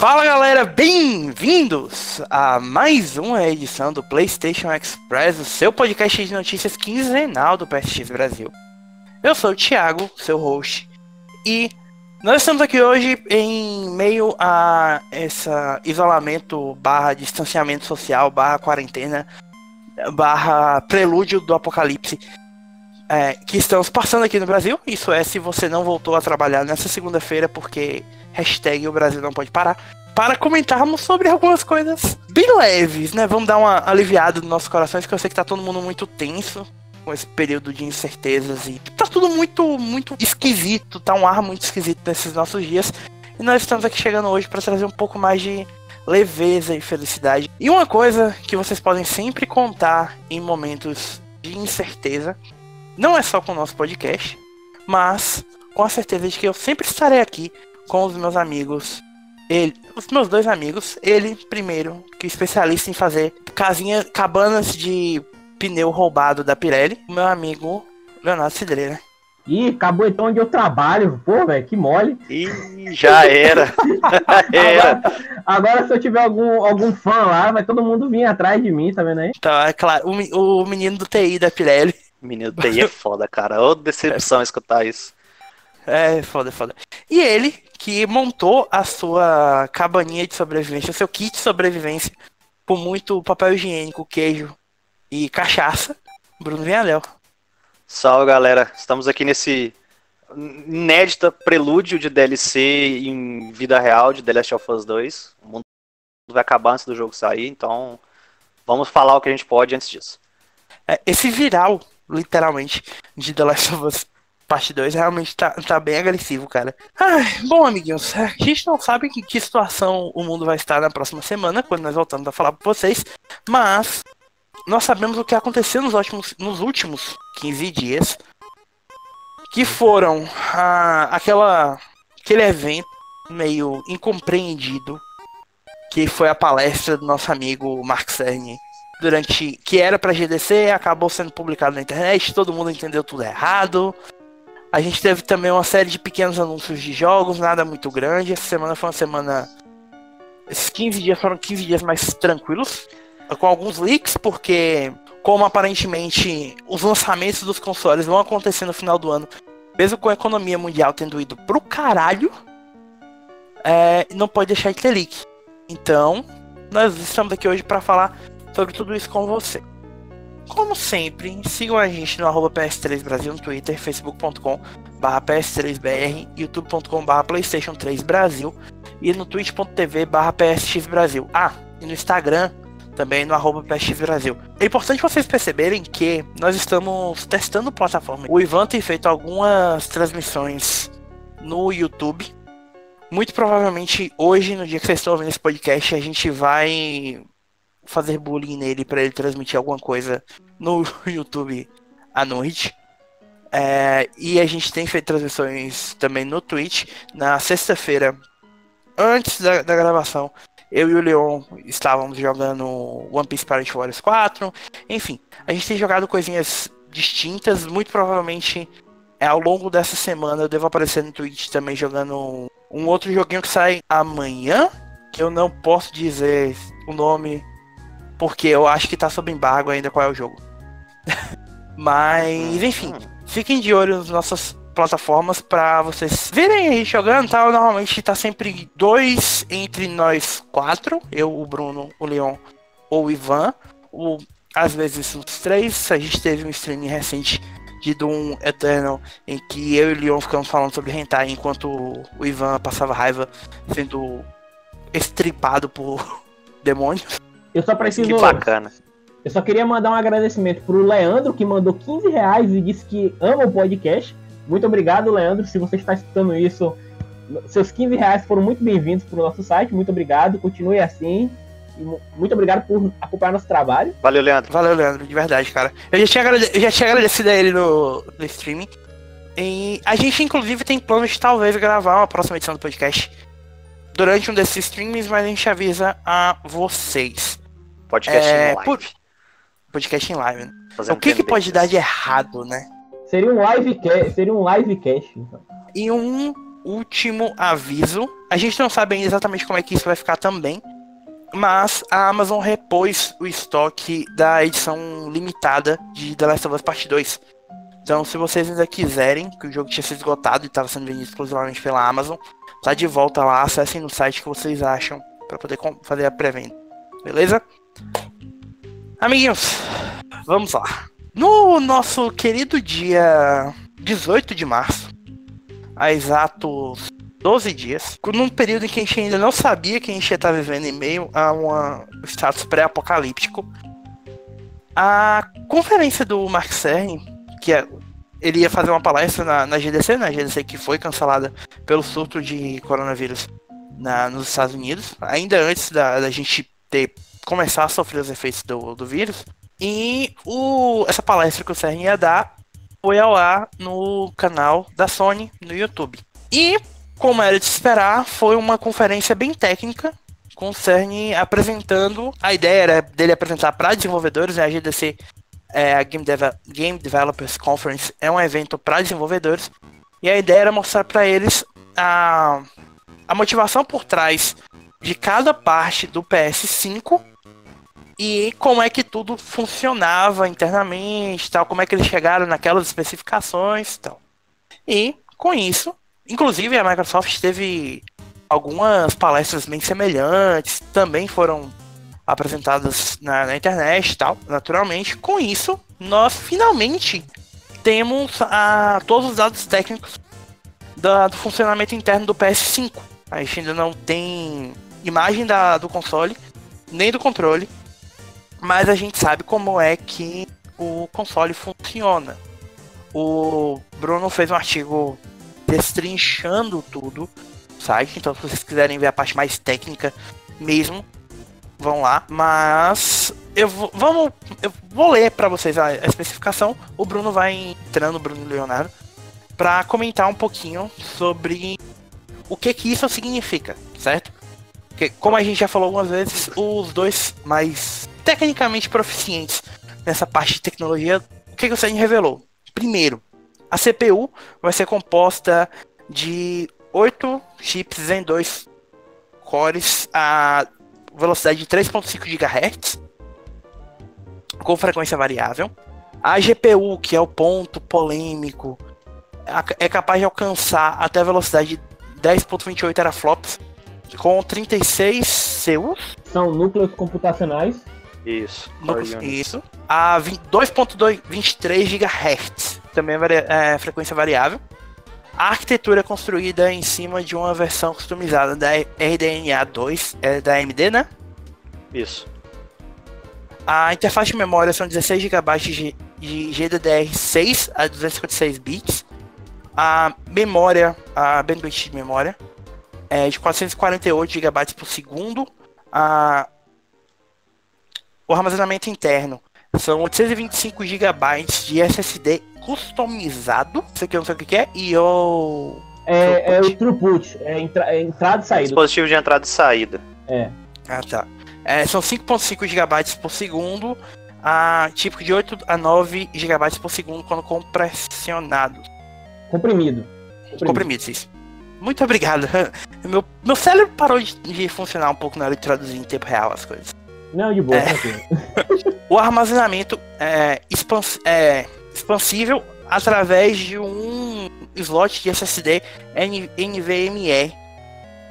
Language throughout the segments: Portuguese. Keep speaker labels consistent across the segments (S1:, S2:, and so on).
S1: Fala galera, bem-vindos a mais uma edição do PlayStation Express, o seu podcast de notícias quinzenal do PSX Brasil. Eu sou o Thiago, seu host, e nós estamos aqui hoje em meio a esse isolamento barra distanciamento social, barra quarentena, barra prelúdio do apocalipse é, que estamos passando aqui no Brasil. Isso é, se você não voltou a trabalhar nessa segunda-feira, porque hashtag o Brasil não pode parar. Para comentarmos sobre algumas coisas bem leves, né? Vamos dar uma aliviada nos nossos corações, que eu sei que tá todo mundo muito tenso com esse período de incertezas e tá tudo muito, muito esquisito, tá um ar muito esquisito nesses nossos dias. E nós estamos aqui chegando hoje para trazer um pouco mais de leveza e felicidade. E uma coisa que vocês podem sempre contar em momentos de incerteza não é só com o nosso podcast, mas com a certeza de que eu sempre estarei aqui com os meus amigos. Ele, os meus dois amigos, ele primeiro, que é especialista em fazer casinha, cabanas de pneu roubado da Pirelli, o meu amigo Leonardo Cidreira.
S2: Ih, acabou então onde eu trabalho, pô, velho, que mole.
S1: Ih, já era.
S2: era. Agora, agora, se eu tiver algum, algum fã lá, vai todo mundo vir atrás de mim, tá vendo aí?
S1: Tá, é claro, o, o menino do TI da Pirelli.
S3: Menino TI é foda, cara. Ô decepção é. escutar isso.
S1: É, foda, foda. E ele, que montou a sua cabaninha de sobrevivência, o seu kit de sobrevivência, com muito papel higiênico, queijo e cachaça, Bruno Vinhaléu.
S3: Salve, galera. Estamos aqui nesse inédita prelúdio de DLC em vida real de The Last of Us 2. O mundo vai acabar antes do jogo sair, então vamos falar o que a gente pode antes disso.
S1: É, esse viral literalmente, de The Last of Us Parte 2 realmente tá, tá bem agressivo, cara. Ai, bom, amiguinhos, a gente não sabe em que situação o mundo vai estar na próxima semana, quando nós voltamos a falar pra vocês, mas nós sabemos o que aconteceu nos últimos, nos últimos 15 dias, que foram ah, aquela, aquele evento meio incompreendido, que foi a palestra do nosso amigo Mark Cerny durante que era para GDC, acabou sendo publicado na internet, todo mundo entendeu tudo errado. A gente teve também uma série de pequenos anúncios de jogos, nada muito grande. Essa semana foi uma semana esses 15 dias foram 15 dias mais tranquilos, com alguns leaks, porque como aparentemente os lançamentos dos consoles vão acontecer no final do ano, mesmo com a economia mundial tendo ido pro caralho, é, não pode deixar de ter leak. Então, nós estamos aqui hoje para falar sobre tudo isso com você. Como sempre, sigam a gente no arroba PS3 Brasil no Twitter, facebook.com barra PS3BR, youtube.com Playstation 3 Brasil e no twitch.tv PSX Brasil. Ah, e no Instagram também no arroba PSX Brasil. É importante vocês perceberem que nós estamos testando plataforma. O Ivan tem feito algumas transmissões no YouTube. Muito provavelmente hoje, no dia que vocês estão ouvindo esse podcast, a gente vai fazer bullying nele para ele transmitir alguma coisa no YouTube à noite. É, e a gente tem feito transmissões também no Twitch. Na sexta-feira, antes da, da, gravação, eu e o Leon estávamos jogando One Piece Pirate Warriors 4. Enfim, a gente tem jogado coisinhas distintas. Muito provavelmente é, ao longo dessa semana eu devo aparecer no Twitch também jogando um outro joguinho que sai amanhã. Que eu não posso dizer o nome porque eu acho que tá sob embargo ainda qual é o jogo. Mas, enfim, fiquem de olho nas nossas plataformas para vocês verem aí jogando, tá? Normalmente tá sempre dois entre nós quatro, eu, o Bruno, o Leon ou o Ivan. O, às vezes os três. A gente teve um streaming recente de Doom Eternal em que eu e o Leon ficamos falando sobre hentai enquanto o Ivan passava raiva sendo estripado por demônios.
S2: Eu só preciso.
S3: Que bacana.
S2: Eu só queria mandar um agradecimento pro Leandro, que mandou 15 reais e disse que ama o podcast. Muito obrigado, Leandro. Se você está escutando isso, seus 15 reais foram muito bem-vindos para o nosso site. Muito obrigado. Continue assim. Muito obrigado por acompanhar nosso trabalho.
S3: Valeu, Leandro.
S1: Valeu, Leandro, de verdade, cara. Eu já tinha, agradecido, eu já tinha agradecido a ele no, no streaming. E a gente, inclusive, tem planos de talvez gravar uma próxima edição do podcast durante um desses streams, mas a gente avisa a vocês.
S3: Podcast é, em live. Por...
S1: Podcast em live. Né? O que, que pode dar de errado, né?
S2: Seria um livecast, seria um livecast. Então.
S1: E um último aviso. A gente não sabe ainda exatamente como é que isso vai ficar também. Mas a Amazon repôs o estoque da edição limitada de The Last of Us Part 2. Então, se vocês ainda quiserem, que o jogo tinha sido esgotado e estava sendo vendido exclusivamente pela Amazon, tá de volta lá, acessem no site que vocês acham para poder fazer a pré-venda. Beleza? Amiguinhos, vamos lá. No nosso querido dia 18 de março, há exatos 12 dias, num período em que a gente ainda não sabia que a gente ia estar vivendo em meio a um status pré-apocalíptico, a conferência do Mark Cerny, que é, ele ia fazer uma palestra na, na GDC, na GDC que foi cancelada pelo surto de coronavírus na, nos Estados Unidos, ainda antes da, da gente ter começar a sofrer os efeitos do, do vírus. E o, essa palestra que o Cerny ia dar foi ao ar no canal da Sony no YouTube. E, como era de esperar, foi uma conferência bem técnica, com o Cerny apresentando. A ideia era dele apresentar para desenvolvedores, né? a GDC, é, a Game, Deve Game Developers Conference, é um evento para desenvolvedores. E a ideia era mostrar para eles a, a motivação por trás de cada parte do PS5 e como é que tudo funcionava internamente, tal, como é que eles chegaram naquelas especificações, tal. E com isso, inclusive a Microsoft teve algumas palestras bem semelhantes, também foram apresentadas na, na internet, tal, naturalmente. Com isso, nós finalmente temos a, todos os dados técnicos da, do funcionamento interno do PS5. A gente ainda não tem imagem da, do console, nem do controle, mas a gente sabe como é que o console funciona. O Bruno fez um artigo destrinchando tudo no site, então se vocês quiserem ver a parte mais técnica mesmo, vão lá. Mas eu vou, vamos, eu vou ler para vocês a, a, especificação. O Bruno vai entrando, o Bruno Leonardo, para comentar um pouquinho sobre o que que isso significa, certo? Porque, como a gente já falou algumas vezes, os dois mais tecnicamente proficientes nessa parte de tecnologia, o que, que o Sony revelou? Primeiro, a CPU vai ser composta de 8 chips em 2 cores a velocidade de 3.5 GHz com frequência variável. A GPU, que é o ponto polêmico, é capaz de alcançar até a velocidade de 10.28 teraflops com 36 CUs.
S2: São núcleos computacionais
S3: isso.
S1: No, isso. A 2.23 GHz. Também é, é frequência variável. A arquitetura é construída em cima de uma versão customizada da RDNA 2, é da AMD, né?
S3: Isso.
S1: A interface de memória são 16 GB de, de GDDR6 a 256 bits. A memória, a bandwidth de memória é de 448 GB por segundo. A o armazenamento interno são 825 GB de SSD customizado. Isso aqui eu não sei o que é. E o.
S2: É, é o throughput, é, entra, é entrada e saída.
S3: Dispositivo de entrada e saída.
S2: É.
S1: Ah, tá. É, são 5.5 GB por segundo, a tipo de 8 a 9 GB por segundo quando compressionado.
S2: Comprimido.
S1: Comprimido, Comprimido isso. Muito obrigado. Meu, meu cérebro parou de, de funcionar um pouco na hora de traduzir em tempo real as coisas.
S2: Não, de boa, é.
S1: o armazenamento é, expans é expansível através de um slot de SSD NVMe.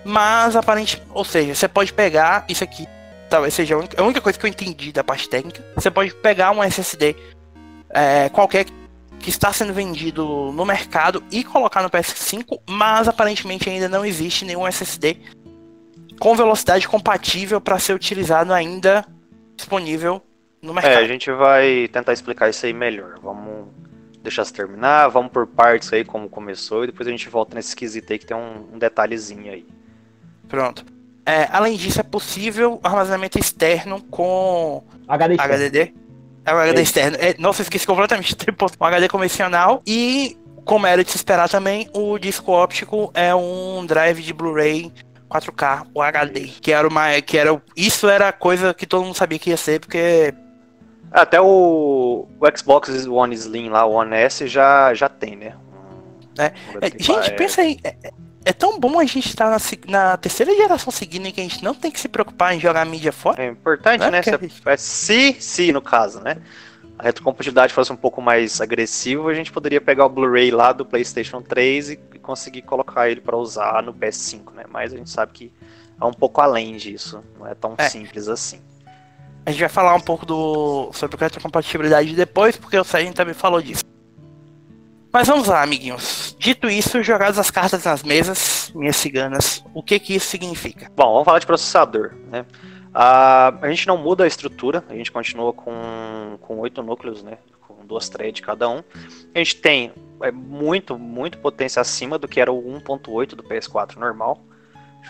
S1: Mas aparentemente, ou seja, você pode pegar isso aqui, talvez seja a única, a única coisa que eu entendi da parte técnica. Você pode pegar um SSD é, qualquer que está sendo vendido no mercado e colocar no PS5, mas aparentemente ainda não existe nenhum SSD com velocidade compatível para ser utilizado ainda disponível no mercado.
S3: É, a gente vai tentar explicar isso aí melhor. Vamos deixar se terminar, vamos por partes aí como começou e depois a gente volta nesse esquisito aí que tem um, um detalhezinho aí.
S1: Pronto. É, além disso, é possível armazenamento externo com
S2: HD
S1: HDD. É o HD é externo. É, nossa, esqueci completamente. Um HD convencional e, como era de se esperar também, o disco óptico é um drive de Blu-ray 4K, o HD, que era uma, que era, isso era coisa que todo mundo sabia que ia ser, porque
S3: até o, o Xbox One Slim lá, o One S já já tem, né?
S1: É. é gente, pensa aí, é, é tão bom a gente estar na, na, terceira geração seguindo que a gente não tem que se preocupar em jogar mídia fora.
S3: É importante, é né? Se, se, se, no caso, né? A retrocompatibilidade fosse um pouco mais agressiva, a gente poderia pegar o Blu-ray lá do PlayStation 3 e conseguir colocar ele para usar no PS5, né? Mas a gente sabe que é um pouco além disso, não é tão é. simples assim.
S1: A gente vai falar um pouco do sobre retrocompatibilidade depois, porque o Sérgio também falou disso. Mas vamos lá, amiguinhos. Dito isso, jogadas as cartas nas mesas, minhas ciganas, o que que isso significa?
S3: Bom, vamos falar de processador, né? Uh, a gente não muda a estrutura, a gente continua com, com oito núcleos, né? Com duas threads cada um. A gente tem é, muito, muito potência acima do que era o 1.8 do PS4 normal.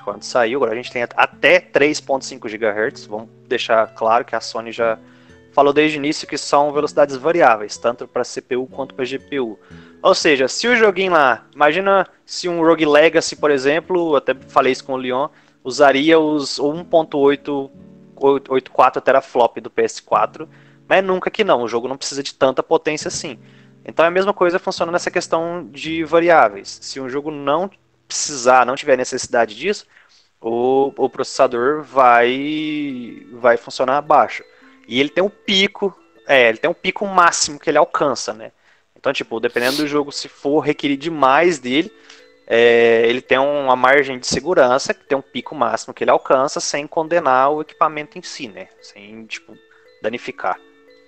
S3: Quando saiu, agora a gente tem até 3.5 GHz. Vamos deixar claro que a Sony já falou desde o início que são velocidades variáveis, tanto para CPU quanto para GPU. Ou seja, se o joguinho lá, imagina se um Rogue Legacy, por exemplo, até falei isso com o Leon, usaria os 1.84 teraflop do PS4, mas nunca que não, o jogo não precisa de tanta potência assim. Então é a mesma coisa funciona nessa questão de variáveis. Se um jogo não precisar, não tiver necessidade disso, o, o processador vai vai funcionar abaixo. E ele tem um pico, é, ele tem um pico máximo que ele alcança, né? Então, tipo, dependendo do jogo, se for requerir demais dele, é, ele tem uma margem de segurança, que tem um pico máximo que ele alcança, sem condenar o equipamento em si, né? Sem, tipo, danificar.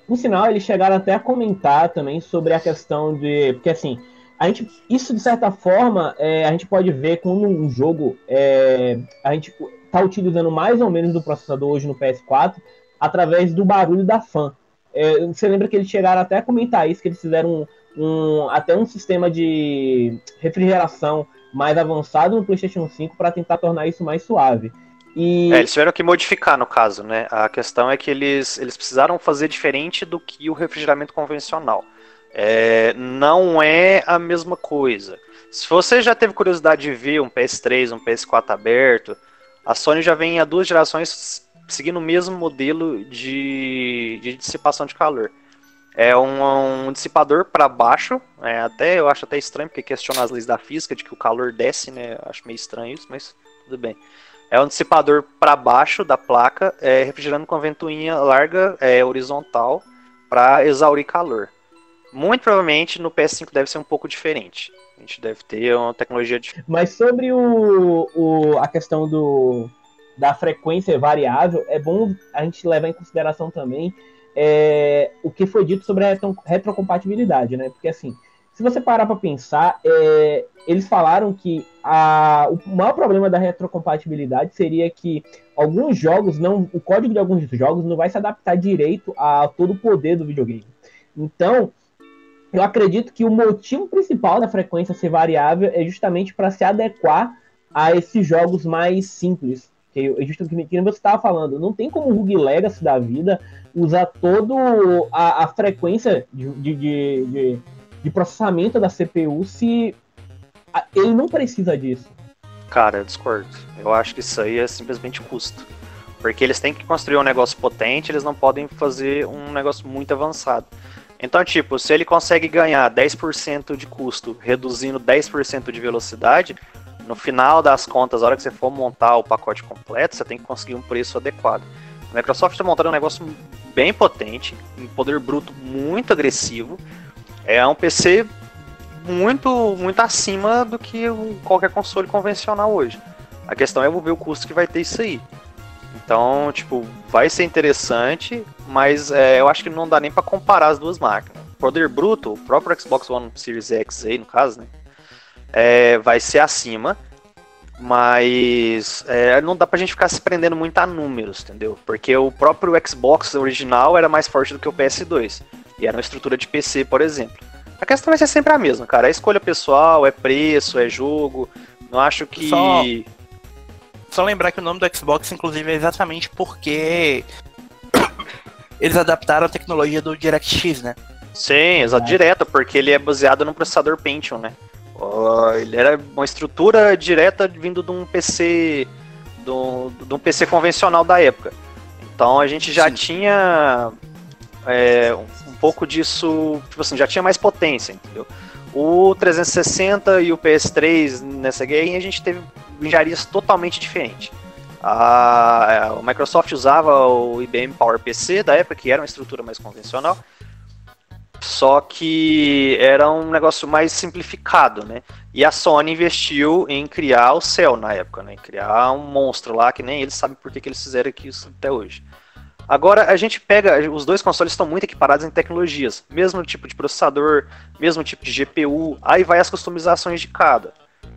S2: No final, eles chegaram até a comentar também sobre a questão de. Porque assim, a gente, isso de certa forma, é, a gente pode ver quando um jogo é, a gente está utilizando mais ou menos do processador hoje no PS4 através do barulho da fã. É, você lembra que eles chegaram até a comentar isso, que eles fizeram um, até um sistema de refrigeração mais avançado no PlayStation 5 para tentar tornar isso mais suave.
S3: E... É, eles tiveram que modificar no caso, né? A questão é que eles, eles precisaram fazer diferente do que o refrigeramento convencional. É, não é a mesma coisa. Se você já teve curiosidade de ver um PS3, um PS4 aberto, a Sony já vem há duas gerações seguindo o mesmo modelo de, de dissipação de calor. É um, um dissipador para baixo, é, até eu acho até estranho porque questiona as leis da física de que o calor desce, né? Acho meio estranho isso, mas tudo bem. É um dissipador para baixo da placa, é, refrigerando com a ventoinha larga, é, horizontal, para exaurir calor. Muito provavelmente no PS5 deve ser um pouco diferente. A gente deve ter uma tecnologia diferente.
S2: Mas sobre o, o, a questão do, da frequência variável, é bom a gente levar em consideração também é, o que foi dito sobre a retro, retrocompatibilidade, né? Porque assim, se você parar para pensar, é, eles falaram que a, o maior problema da retrocompatibilidade seria que alguns jogos não, o código de alguns jogos não vai se adaptar direito a todo o poder do videogame. Então, eu acredito que o motivo principal da frequência ser variável é justamente para se adequar a esses jogos mais simples. Que é justamente que você estava falando, não tem como o Rogue Legacy da vida usar toda a, a, frequência de, de, de, de, processamento da CPU se ele não precisa disso.
S3: Cara, eu discordo. Eu acho que isso aí é simplesmente custo. Porque eles têm que construir um negócio potente, eles não podem fazer um negócio muito avançado. Então, tipo, se ele consegue ganhar 10% de custo, reduzindo 10% de velocidade, no final das contas, a hora que você for montar o pacote completo, você tem que conseguir um preço adequado. A Microsoft está montando um negócio bem potente, um poder bruto muito agressivo. É um PC muito, muito acima do que qualquer console convencional hoje. A questão é ver o custo que vai ter isso aí. Então, tipo, vai ser interessante, mas é, eu acho que não dá nem para comparar as duas máquinas. Poder bruto, o próprio Xbox One Series X aí, no caso, né? É, vai ser acima, mas é, não dá pra gente ficar se prendendo muito a números, entendeu? Porque o próprio Xbox original era mais forte do que o PS2. E era uma estrutura de PC, por exemplo. A questão vai ser sempre a mesma, cara. É escolha pessoal, é preço, é jogo. Não acho que.
S1: Só só lembrar que o nome do Xbox, inclusive, é exatamente porque eles adaptaram a tecnologia do DirectX, né?
S3: Sim, exato, é. direto, porque ele é baseado no processador Pentium, né? Ele era uma estrutura direta vindo de um PC de um, de um PC convencional da época. Então a gente já Sim. tinha é, um pouco disso, tipo assim, já tinha mais potência, entendeu? O 360 e o PS3 nessa guerra a gente teve engenharias totalmente diferentes. A, a Microsoft usava o IBM PowerPC da época, que era uma estrutura mais convencional, só que era um negócio mais simplificado, né? E a Sony investiu em criar o Cell na época, né? Em criar um monstro lá que nem eles sabem por que, que eles fizeram isso até hoje. Agora a gente pega, os dois consoles estão muito equiparados em tecnologias, mesmo tipo de processador, mesmo tipo de GPU, aí vai as customizações de cada,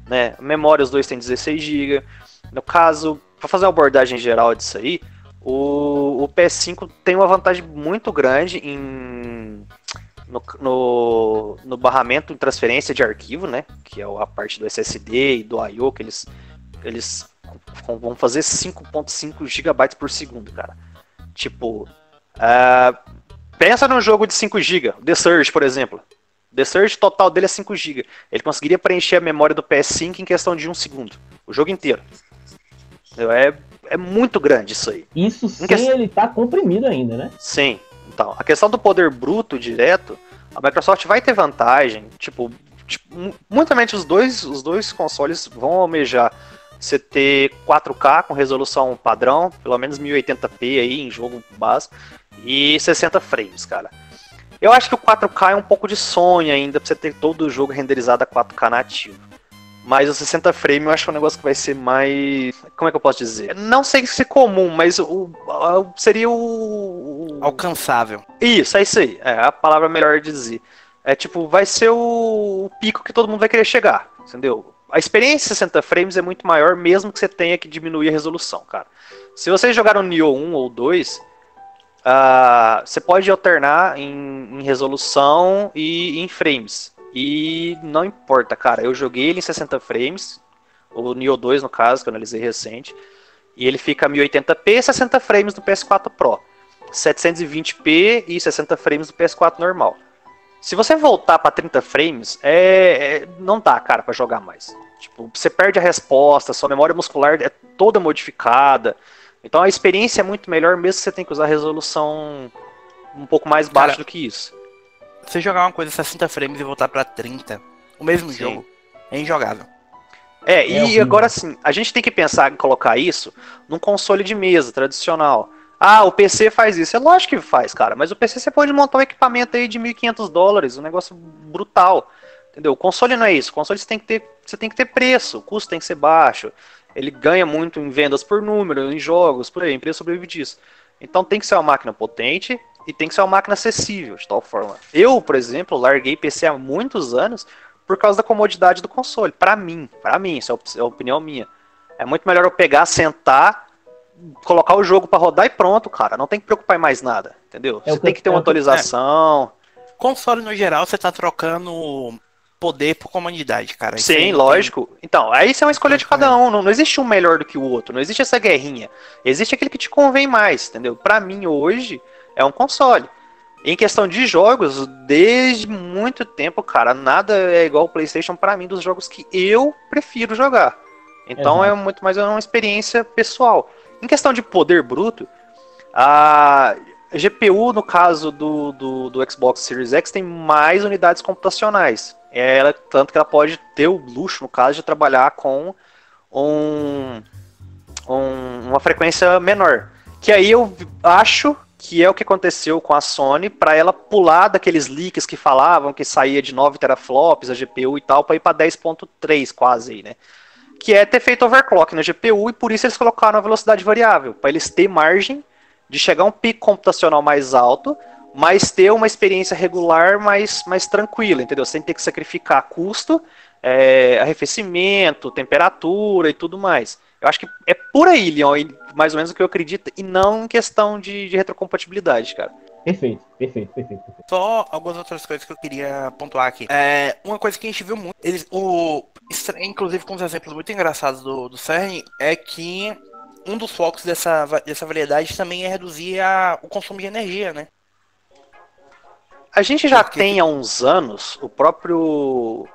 S3: né? Memória os dois têm 16 GB. No caso, para fazer uma abordagem geral disso aí, o, o PS5 tem uma vantagem muito grande em no, no, no, barramento em transferência de arquivo, né? Que é a parte do SSD e do I/O que eles eles vão fazer 5.5 GB por segundo, cara. Tipo, uh, pensa num jogo de 5 GB, The Surge, por exemplo. The Surge total dele é 5 GB. Ele conseguiria preencher a memória do PS5 em questão de um segundo. O jogo inteiro. É, é muito grande isso aí.
S2: Isso sem que... ele tá comprimido ainda, né?
S3: Sim. Então, a questão do poder bruto direto, a Microsoft vai ter vantagem. Tipo, tipo muito os dois, os dois consoles vão almejar você ter 4K com resolução padrão, pelo menos 1080p aí em jogo básico, e 60 frames, cara. Eu acho que o 4K é um pouco de sonho ainda pra você ter todo o jogo renderizado a 4K nativo. Mas o 60 frames eu acho um negócio que vai ser mais. Como é que eu posso dizer? Não sei se é comum, mas o, o seria o.
S1: Alcançável.
S3: Isso, é isso aí. É a palavra melhor de dizer. É tipo, vai ser o, o pico que todo mundo vai querer chegar. Entendeu? a experiência em 60 frames é muito maior, mesmo que você tenha que diminuir a resolução, cara. Se vocês jogaram Nioh 1 ou 2, uh, ah, você pode alternar em, em, resolução e em frames. E não importa, cara. Eu joguei ele em 60 frames, o Nioh 2 no caso, que eu analisei recente, e ele fica 1080p e 60 frames no PS4 Pro. 720p e 60 frames no PS4 normal. Se você voltar para 30 frames, é, é, não dá, cara, para jogar mais. Tipo, você perde a resposta, sua memória muscular é toda modificada. Então a experiência é muito melhor, mesmo que você tenha que usar resolução um pouco mais baixa cara, do que isso.
S1: Você jogar uma coisa 60 frames e voltar para 30, o mesmo Sim. jogo, é injogável.
S3: É, é e agora sim, a gente tem que pensar em colocar isso num console de mesa tradicional. Ah, o PC faz isso. É lógico que faz, cara. Mas o PC você pode montar um equipamento aí de 1.500 dólares, um negócio brutal. Entendeu? O console não é isso. O console você tem que ter, você tem que ter preço, o custo tem que ser baixo. Ele ganha muito em vendas por número, em jogos, por aí. A empresa sobrevive disso. Então tem que ser uma máquina potente e tem que ser uma máquina acessível, de tal forma. Eu, por exemplo, larguei PC há muitos anos por causa da comodidade do console. Para mim, para mim, isso é a opinião minha. É muito melhor eu pegar, sentar colocar o jogo para rodar e pronto, cara. Não tem que preocupar em mais nada, entendeu? É você tem que ter uma atualização.
S1: É. Console no geral, você tá trocando poder por comunidade, cara.
S3: Isso Sim, lógico. Tem... Então, aí isso é uma escolha de cada um. Não, não existe um melhor do que o outro. Não existe essa guerrinha. Existe aquele que te convém mais, entendeu? Para mim, hoje, é um console. Em questão de jogos, desde muito tempo, cara, nada é igual o PlayStation para mim dos jogos que eu prefiro jogar. Então é muito mais uma experiência pessoal. Em questão de poder bruto, a GPU, no caso do, do, do Xbox Series X, tem mais unidades computacionais. Ela, tanto que ela pode ter o luxo, no caso, de trabalhar com um, um, uma frequência menor. Que aí eu acho que é o que aconteceu com a Sony para ela pular daqueles leaks que falavam que saía de 9 teraflops a GPU e tal para ir para 10.3 quase aí, né? que é ter feito overclock na GPU e por isso eles colocaram a velocidade variável, para eles ter margem de chegar a um pico computacional mais alto, mas ter uma experiência regular mais, mais tranquila, entendeu? Sem ter que sacrificar custo, é, arrefecimento, temperatura e tudo mais. Eu acho que é por aí, Leon, mais ou menos o que eu acredito, e não em questão de, de retrocompatibilidade, cara.
S2: Perfeito, perfeito, perfeito, perfeito.
S1: Só algumas outras coisas que eu queria pontuar aqui. É, uma coisa que a gente viu muito, eles, o, inclusive com os exemplos muito engraçados do, do CERN, é que um dos focos dessa, dessa variedade também é reduzir a, o consumo de energia, né?
S3: A gente já Porque... tem há uns anos o próprio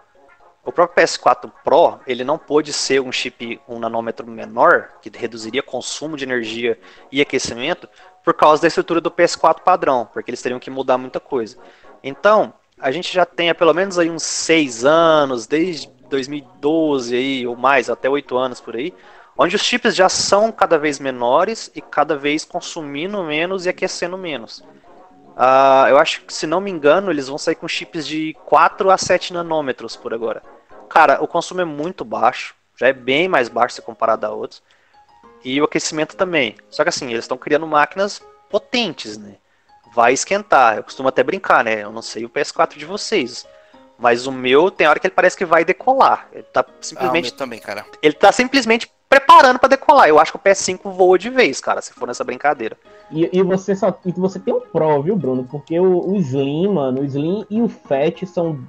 S3: o próprio PS4 Pro, ele não pôde ser um chip um nanômetro menor, que reduziria consumo de energia e aquecimento, por causa da estrutura do PS4 padrão, porque eles teriam que mudar muita coisa. Então, a gente já tem há pelo menos aí uns seis anos, desde 2012 aí, ou mais, até oito anos por aí, onde os chips já são cada vez menores e cada vez consumindo menos e aquecendo menos. Uh, eu acho que, se não me engano, eles vão sair com chips de 4 a 7 nanômetros por agora. Cara, o consumo é muito baixo, já é bem mais baixo se comparado a outros. E o aquecimento também. Só que assim, eles estão criando máquinas potentes, né? Vai esquentar. Eu costumo até brincar, né? Eu não sei o PS4 de vocês. Mas o meu tem hora que ele parece que vai decolar. Ele tá simplesmente.
S1: Ah, também, cara.
S3: Ele tá simplesmente preparando para decolar. Eu acho que o PS5 voa de vez, cara, se for nessa brincadeira.
S2: E, e você só e você tem um Pro, viu, Bruno? Porque o, o Slim, mano, o Slim e o Fat são.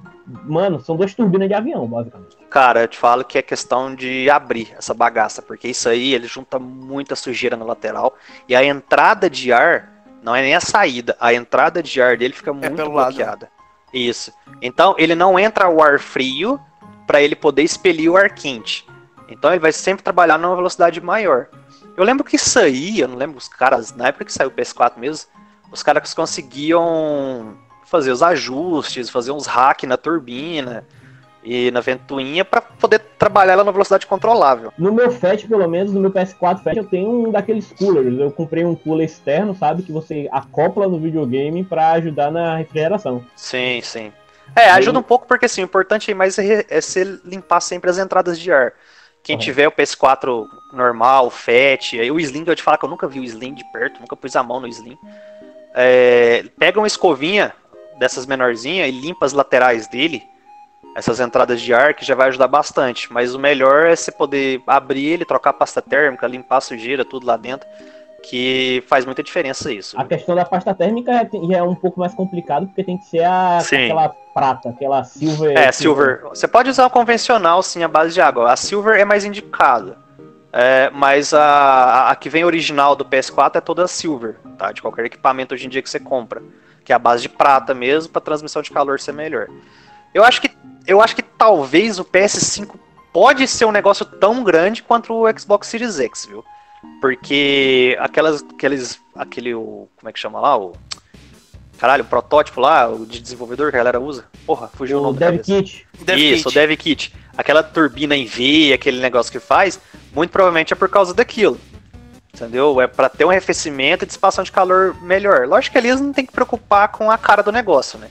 S2: Mano, são duas turbinas de avião, basicamente.
S3: Cara, eu te falo que é questão de abrir essa bagaça, porque isso aí ele junta muita sujeira na lateral. E a entrada de ar, não é nem a saída, a entrada de ar dele fica é muito bloqueada. Lado. Isso. Então ele não entra o ar frio para ele poder expelir o ar quente. Então ele vai sempre trabalhar numa velocidade maior. Eu lembro que isso aí, eu não lembro os caras, na época que saiu o PS4 mesmo, os caras conseguiam fazer os ajustes, fazer uns hacks na turbina e na ventoinha para poder trabalhar ela na velocidade controlável.
S2: No meu FAT, pelo menos, no meu PS4 FAT, eu tenho um daqueles coolers. Eu comprei um cooler externo, sabe, que você acopla no videogame para ajudar na refrigeração.
S3: Sim, sim. É, ajuda um pouco porque assim, o importante é mais é, é você limpar sempre as entradas de ar. Quem uhum. tiver o PS4 normal, FAT, aí o Slim, eu te falar que eu nunca vi o Slim de perto, nunca pus a mão no Slim. É, pega uma escovinha dessas menorzinhas e limpa as laterais dele, essas entradas de ar, que já vai ajudar bastante. Mas o melhor é você poder abrir ele, trocar a pasta térmica, limpar a sujeira, tudo lá dentro que faz muita diferença isso.
S2: A questão da pasta térmica é, é um pouco mais complicado, porque tem que ser a, aquela prata, aquela silver.
S3: É, silver. Você pode usar a convencional, sim, a base de água. A silver é mais indicada. É, mas a, a que vem original do PS4 é toda silver, tá? De qualquer equipamento hoje em dia que você compra. Que é a base de prata mesmo, para transmissão de calor ser melhor. Eu acho que eu acho que talvez o PS5 pode ser um negócio tão grande quanto o Xbox Series X, viu? Porque aquelas, aqueles, aquele, o, como é que chama lá, o, caralho, o protótipo lá, o de desenvolvedor que a galera usa, porra, fugiu o, o nome
S2: Dev Kit.
S3: Isso, o Dev Kit. Aquela turbina em V, aquele negócio que faz, muito provavelmente é por causa daquilo. Entendeu? É para ter um arrefecimento e dissipação de calor melhor. Lógico que eles não tem que preocupar com a cara do negócio, né?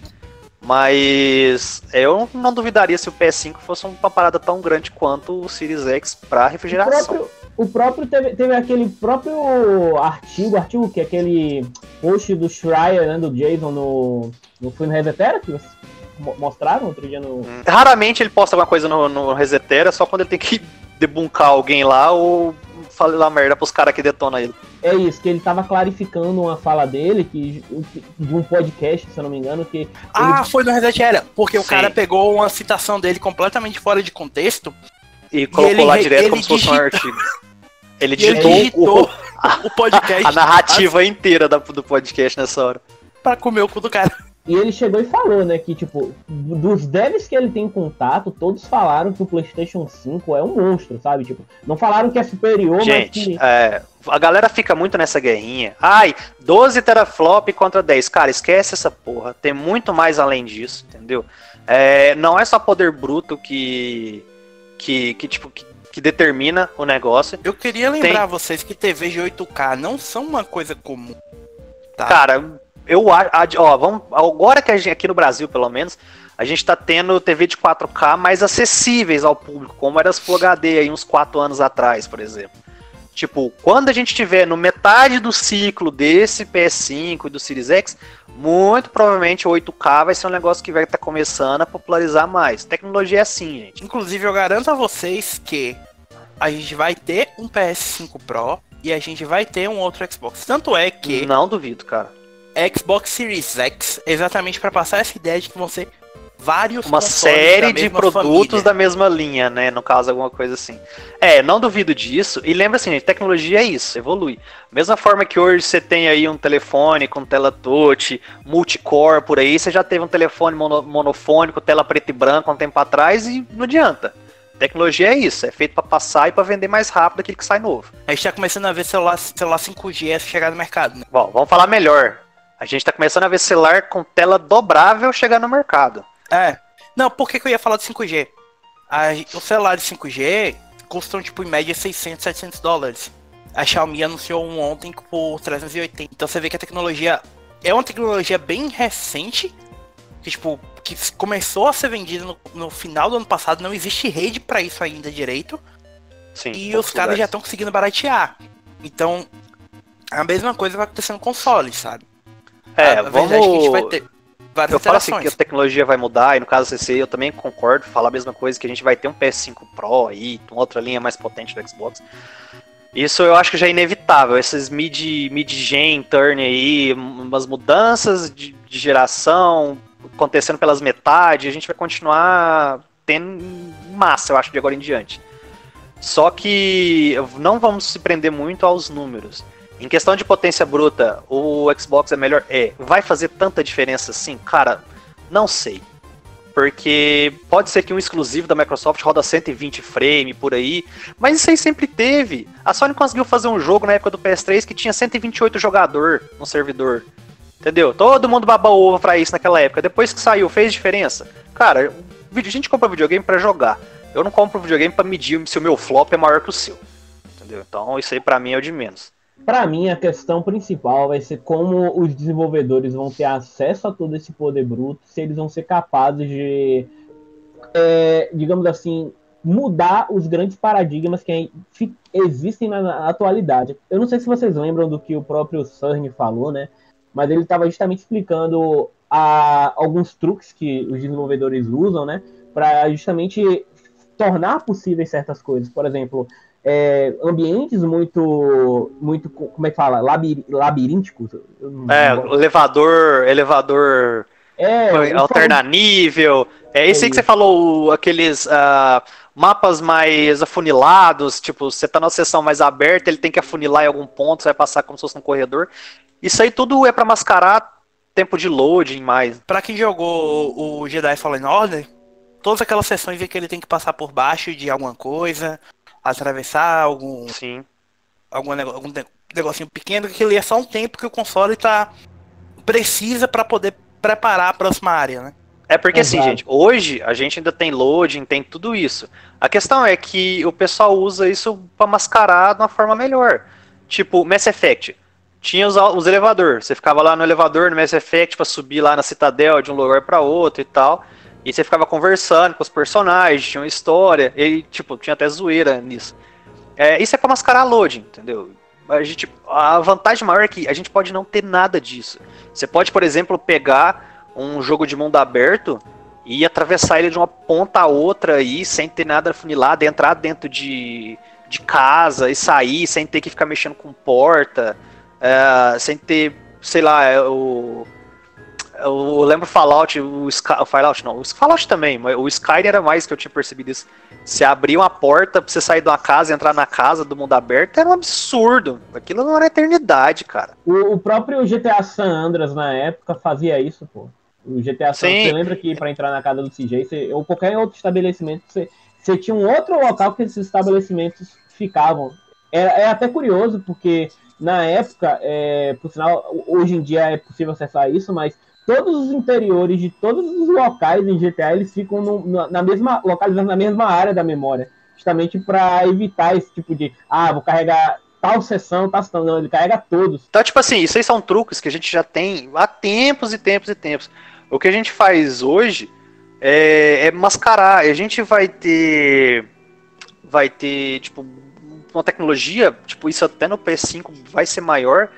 S3: Mas eu não duvidaria se o PS5 fosse uma parada tão grande quanto o Series X para refrigeração.
S2: O próprio, o próprio teve, teve aquele próprio artigo, artigo que é aquele post do Schreier, né, do Jason no, no no Resetera, que vocês mostraram outro dia no. Hum.
S3: Raramente ele posta alguma coisa no, no Resetera, só quando ele tem que debuncar alguém lá ou falar merda pros caras que detonam ele.
S2: É isso, que ele tava clarificando uma fala dele, que, de um podcast, se eu não me engano, que.
S1: Ah, ele... foi no Reset Era, porque Sim. o cara pegou uma citação dele completamente fora de contexto.
S3: E colocou e ele, lá direto como se fosse um artigo. Ele digitou, ele digitou o, o, podcast. A, narrativa assim, inteira do podcast nessa hora.
S1: Pra comer o cu do cara.
S2: E ele chegou e falou, né, que, tipo, dos devs que ele tem contato, todos falaram que o PlayStation 5 é um monstro, sabe? Tipo, não falaram que é superior,
S3: Gente,
S2: mas
S3: que... é, a galera fica muito nessa guerrinha. Ai, 12 teraflop contra 10. Cara, esquece essa porra. Tem muito mais além disso, entendeu? É, não é só poder bruto que. que, que tipo, que que determina o negócio.
S1: Eu queria lembrar Tem... vocês que TVs de 8K não são uma coisa comum.
S3: Tá? Cara, eu acho. Ó, vamos, agora que a gente, aqui no Brasil, pelo menos, a gente tá tendo TV de 4K mais acessíveis ao público, como era as Full HD aí uns 4 anos atrás, por exemplo. Tipo, quando a gente tiver no metade do ciclo desse PS5 e do Series X, muito provavelmente o 8K vai ser um negócio que vai estar tá começando a popularizar mais. Tecnologia é assim, gente.
S1: Inclusive, eu garanto a vocês que a gente vai ter um PS5 Pro e a gente vai ter um outro Xbox. Tanto é que.
S3: Não duvido, cara.
S1: Xbox Series X, exatamente para passar essa ideia de que vão ser vários
S3: uma série de produtos família. da mesma linha, né? No caso, alguma coisa assim. É, não duvido disso. E lembra assim, tecnologia é isso, evolui. Mesma forma que hoje você tem aí um telefone com tela touch, multicore por aí, você já teve um telefone mono, monofônico, tela preto e branco um tempo atrás e não adianta. Tecnologia é isso, é feito para passar e para vender mais rápido aquilo que sai novo.
S1: A gente tá começando a ver celular, celular 5G chegar no mercado, né?
S3: Bom, vamos falar melhor. A gente tá começando a ver celular com tela dobrável chegar no mercado.
S1: É. Não, por que, que eu ia falar de 5G? A, os celulares 5G custam, tipo, em média 600, 700 dólares. A Xiaomi anunciou um ontem por 380. Então você vê que a tecnologia é uma tecnologia bem recente, que, tipo, que começou a ser vendida no, no final do ano passado. Não existe rede para isso ainda direito.
S3: Sim,
S1: e os caras já estão conseguindo baratear. Então, a mesma coisa vai acontecer no console, sabe?
S3: É,
S1: a, a
S3: vamos...
S1: verdade é que a gente vai ter várias
S3: eu falo assim que a tecnologia vai mudar, e no caso do CC eu também concordo, falar a mesma coisa, que a gente vai ter um PS5 Pro aí, uma outra linha mais potente do Xbox. Isso eu acho que já é inevitável, esses mid, mid-gen turn aí, umas mudanças de, de geração acontecendo pelas metades, a gente vai continuar tendo massa, eu acho, de agora em diante. Só que não vamos se prender muito aos números. Em questão de potência bruta, o Xbox é melhor? É. Vai fazer tanta diferença assim? Cara, não sei. Porque pode ser que um exclusivo da Microsoft roda 120 frame por aí, mas isso aí sempre teve. A Sony conseguiu fazer um jogo na época do PS3 que tinha 128 jogador no servidor. Entendeu? Todo mundo baba ovo pra isso naquela época. Depois que saiu, fez diferença. Cara, a gente compra videogame para jogar. Eu não compro videogame para medir se o meu flop é maior que o seu. Entendeu? Então isso aí para mim é o de menos.
S2: Para mim, a questão principal vai ser como os desenvolvedores vão ter acesso a todo esse poder bruto, se eles vão ser capazes de, é, digamos assim, mudar os grandes paradigmas que existem na atualidade. Eu não sei se vocês lembram do que o próprio CERN falou, né? Mas ele estava justamente explicando a, alguns truques que os desenvolvedores usam, né? Para justamente tornar possíveis certas coisas. Por exemplo, é, ambientes muito, muito, como é que fala, Labir, labirínticos.
S3: É, elevador, elevador é, alternanível. É esse é aí que você falou, aqueles uh, mapas mais afunilados, tipo, você tá na seção mais aberta, ele tem que afunilar em algum ponto, você vai passar como se fosse um corredor. Isso aí tudo é para mascarar tempo de loading mais.
S1: Para quem jogou o Jedi Fallen Order, todas aquelas sessões em que ele tem que passar por baixo de alguma coisa, atravessar algum.
S3: Sim.
S1: Algum, algum negocinho pequeno, que ele é só um tempo que o console tá. precisa para poder preparar a próxima área, né?
S3: É porque assim, Exato. assim, gente, hoje a gente ainda tem loading, tem tudo isso. A questão é que o pessoal usa isso para mascarar de uma forma melhor. Tipo, Mass Effect. Tinha os, os elevadores. Você ficava lá no elevador no Mass Effect para subir lá na citadel de um lugar para outro e tal. E você ficava conversando com os personagens, tinha uma história, e tipo, tinha até zoeira nisso. É, isso é pra mascarar loading, entendeu? A, gente, a vantagem maior é que a gente pode não ter nada disso. Você pode, por exemplo, pegar um jogo de mundo aberto e atravessar ele de uma ponta a outra aí, sem ter nada funilado, entrar dentro de, de casa e sair sem ter que ficar mexendo com porta, é, sem ter, sei lá, é, o eu lembro Fallout, o, Sky, o Fallout não, o Fallout também, mas o Skyrim era mais que eu tinha percebido isso. Se abrir uma porta pra você sair de uma casa e entrar na casa do mundo aberto era um absurdo. Aquilo não era eternidade, cara.
S2: O, o próprio GTA San Andreas na época fazia isso, pô. O GTA San, Sim. você lembra que para entrar na casa do CJ, você, ou qualquer outro estabelecimento, você, você tinha um outro local que esses estabelecimentos ficavam. É, é até curioso, porque na época, é, por sinal, hoje em dia é possível acessar isso, mas todos os interiores de todos os locais em GTA eles ficam no, na mesma localizados na mesma área da memória, justamente para evitar esse tipo de ah, vou carregar tal sessão, tal sessão, não, ele carrega todos.
S3: Então, tipo assim, isso aí são truques que a gente já tem há tempos e tempos e tempos. O que a gente faz hoje é, é mascarar. A gente vai ter vai ter tipo uma tecnologia, tipo isso até no PS5 vai ser maior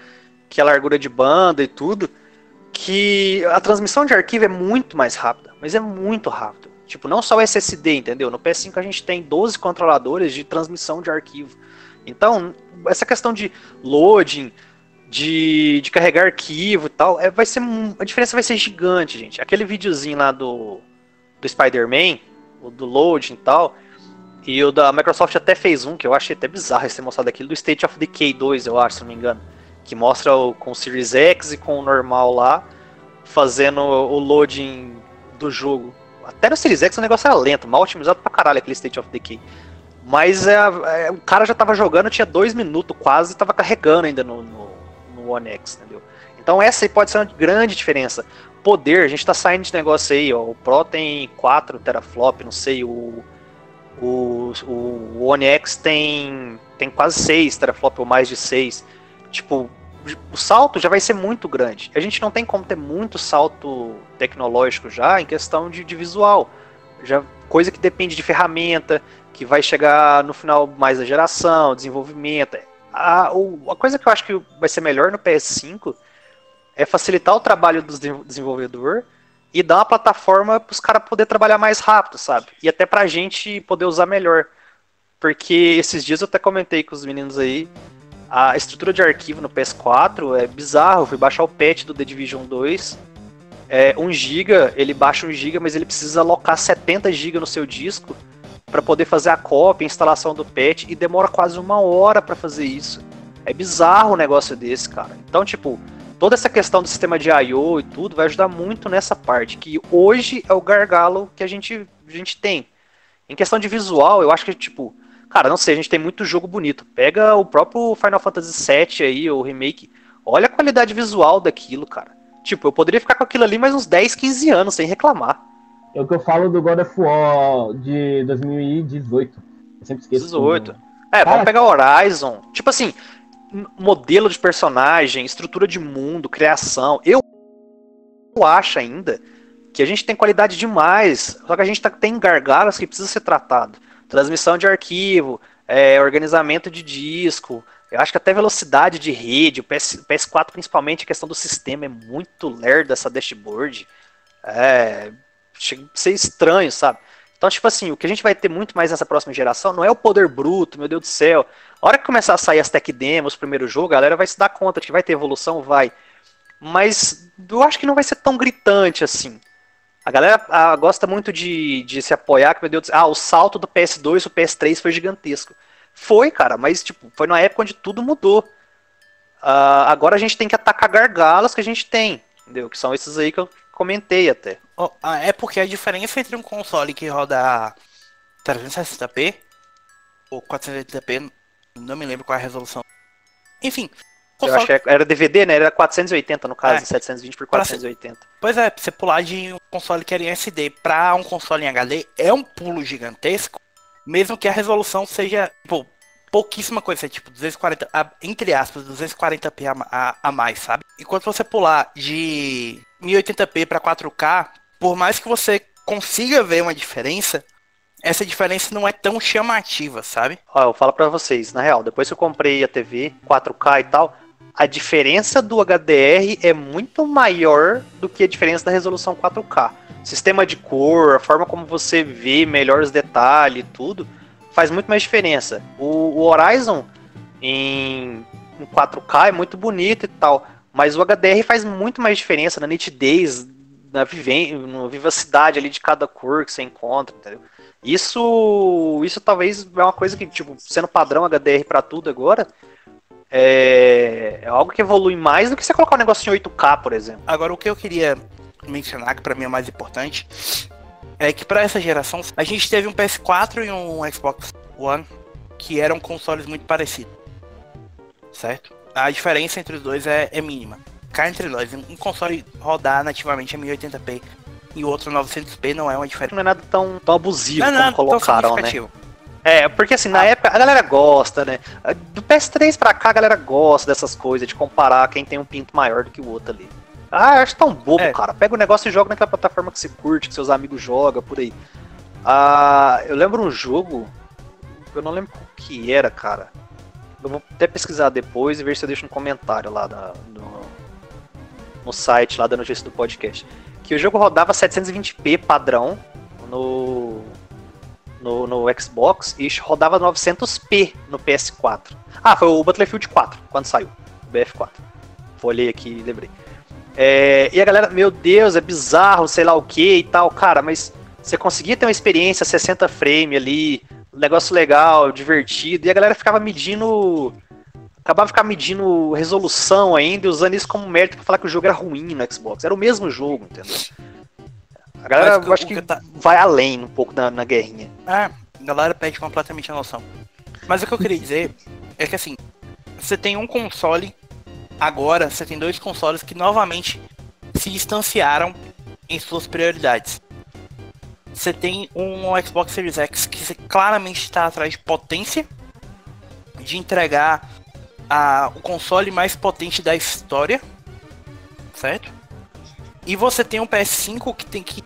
S3: que a largura de banda e tudo que a transmissão de arquivo é muito mais rápida, mas é muito rápido. Tipo, não só o SSD, entendeu? No PS5 a gente tem 12 controladores de transmissão de arquivo. Então, essa questão de loading, de, de carregar arquivo e tal, é, vai ser a diferença vai ser gigante, gente. Aquele videozinho lá do, do Spider-Man, do loading e tal, e o da Microsoft até fez um, que eu achei até bizarro esse mostrado aquilo, do State of Decay 2, eu acho, se não me engano que mostra o, com o Series X e com o normal lá, fazendo o loading do jogo. Até no Series X o negócio era lento, mal otimizado pra caralho aquele State of Decay. Mas é, é, o cara já tava jogando, tinha dois minutos quase, tava carregando ainda no, no, no One X, entendeu? Então essa aí pode ser uma grande diferença. Poder, a gente tá saindo de negócio aí, ó. O Pro tem 4 teraflop, não sei, o. O, o One X tem, tem quase 6 teraflop ou mais de 6. Tipo, o salto já vai ser muito grande. A gente não tem como ter muito salto tecnológico já em questão de, de visual. Já coisa que depende de ferramenta, que vai chegar no final mais da geração, desenvolvimento. A, a coisa que eu acho que vai ser melhor no PS5 é facilitar o trabalho do desenvolvedor e dar uma plataforma para os caras poder trabalhar mais rápido, sabe? E até para a gente poder usar melhor. Porque esses dias eu até comentei com os meninos aí, a estrutura de arquivo no PS4 é bizarro. Eu fui baixar o patch do The Division 2. É, 1 GB, ele baixa 1 GB, mas ele precisa alocar 70 GB no seu disco para poder fazer a cópia, a instalação do patch, e demora quase uma hora para fazer isso. É bizarro um negócio desse, cara. Então, tipo, toda essa questão do sistema de I.O. e tudo vai ajudar muito nessa parte, que hoje é o gargalo que a gente, a gente tem. Em questão de visual, eu acho que, tipo, cara, não sei, a gente tem muito jogo bonito. Pega o próprio Final Fantasy VII aí, o remake, olha a qualidade visual daquilo, cara. Tipo, eu poderia ficar com aquilo ali mais uns 10, 15 anos sem reclamar.
S2: É o que eu falo do God of War de 2018. Eu sempre esqueço.
S3: 18. É, Cara, vamos pegar Horizon. Tipo assim, modelo de personagem, estrutura de mundo, criação. Eu acho ainda que a gente tem qualidade demais, só que a gente tá, tem gargalos que precisa ser tratado. Transmissão de arquivo, é, organizamento de disco, eu acho que até velocidade de rede, o, PS, o PS4 principalmente, a questão do sistema é muito lerdo essa dashboard. É, chega a ser estranho, sabe? Então, tipo assim, o que a gente vai ter muito mais nessa próxima geração não é o poder bruto, meu Deus do céu. A hora que começar a sair as tech demos, o primeiro jogo, a galera vai se dar conta de que vai ter evolução, vai. Mas eu acho que não vai ser tão gritante assim. A galera a, gosta muito de, de se apoiar, que meu Deus ah, o salto do PS2 o PS3 foi gigantesco. Foi, cara, mas tipo, foi numa época onde tudo mudou. Uh, agora a gente tem que atacar gargalos que a gente tem, entendeu? Que são esses aí que eu comentei até.
S1: Oh, é porque a diferença entre um console que roda 360p ou 480p, não me lembro qual é a resolução. Enfim.
S3: Console... Eu acho que era DVD, né? Era 480 no caso, é. 720 por 480.
S1: Pois é, você pular de um console que era em SD para um console em HD é um pulo gigantesco, mesmo que a resolução seja, tipo, pouquíssima coisa, tipo 240, entre aspas, 240p a, a, a mais, sabe? Enquanto você pular de 1080p para 4K, por mais que você consiga ver uma diferença, essa diferença não é tão chamativa, sabe?
S3: Ó, eu falo para vocês, na real, depois que eu comprei a TV 4K e tal, a diferença do HDR é muito maior do que a diferença da resolução 4K. Sistema de cor, a forma como você vê melhor os detalhes tudo, faz muito mais diferença. O, o Horizon em, em 4K é muito bonito e tal, mas o HDR faz muito mais diferença na nitidez, na, viven na vivacidade ali de cada cor que você encontra, entendeu? Isso, isso talvez é uma coisa que, tipo, sendo padrão HDR para tudo agora, é, é, algo que evolui mais do que você colocar um negócio em 8K, por exemplo.
S1: Agora, o que eu queria mencionar, que para mim é mais importante, é que para essa geração a gente teve um PS4 e um Xbox One que eram consoles muito parecidos, certo? A diferença entre os dois é, é mínima. Cá entre nós, um console rodar nativamente a 1080p e o outro 900p não é uma diferença.
S3: Não é nada tão, tão abusivo não, é como colocaram, né? É, porque assim, na ah. época a galera gosta, né? Do PS3 pra cá a galera gosta dessas coisas, de comparar quem tem um pinto maior do que o outro ali. Ah, eu acho tão bobo, é. cara. Pega o negócio e joga naquela plataforma que você curte, que seus amigos jogam, por aí. Ah, eu lembro um jogo, eu não lembro o que era, cara. Eu vou até pesquisar depois e ver se eu deixo um comentário lá da, no, no site lá da notícia do podcast. Que o jogo rodava 720p padrão no, no, no Xbox e rodava 900p no PS4. Ah, foi o Battlefield 4 quando saiu, o BF4. Olhei aqui e lembrei. É, e a galera, meu Deus, é bizarro, sei lá o que e tal, cara, mas você conseguia ter uma experiência 60 frame ali, negócio legal, divertido, e a galera ficava medindo. Acabava ficando medindo resolução ainda, usando isso como mérito pra falar que o jogo era ruim no Xbox. Era o mesmo jogo, entendeu? A galera, eu acho que tá... vai além um pouco na, na guerrinha.
S1: Ah, a galera perde completamente a noção. Mas o que eu queria dizer é que assim, você tem um console agora você tem dois consoles que novamente se distanciaram em suas prioridades. Você tem um Xbox Series X que claramente está atrás de potência, de entregar a, o console mais potente da história, certo? E você tem um PS5 que tem que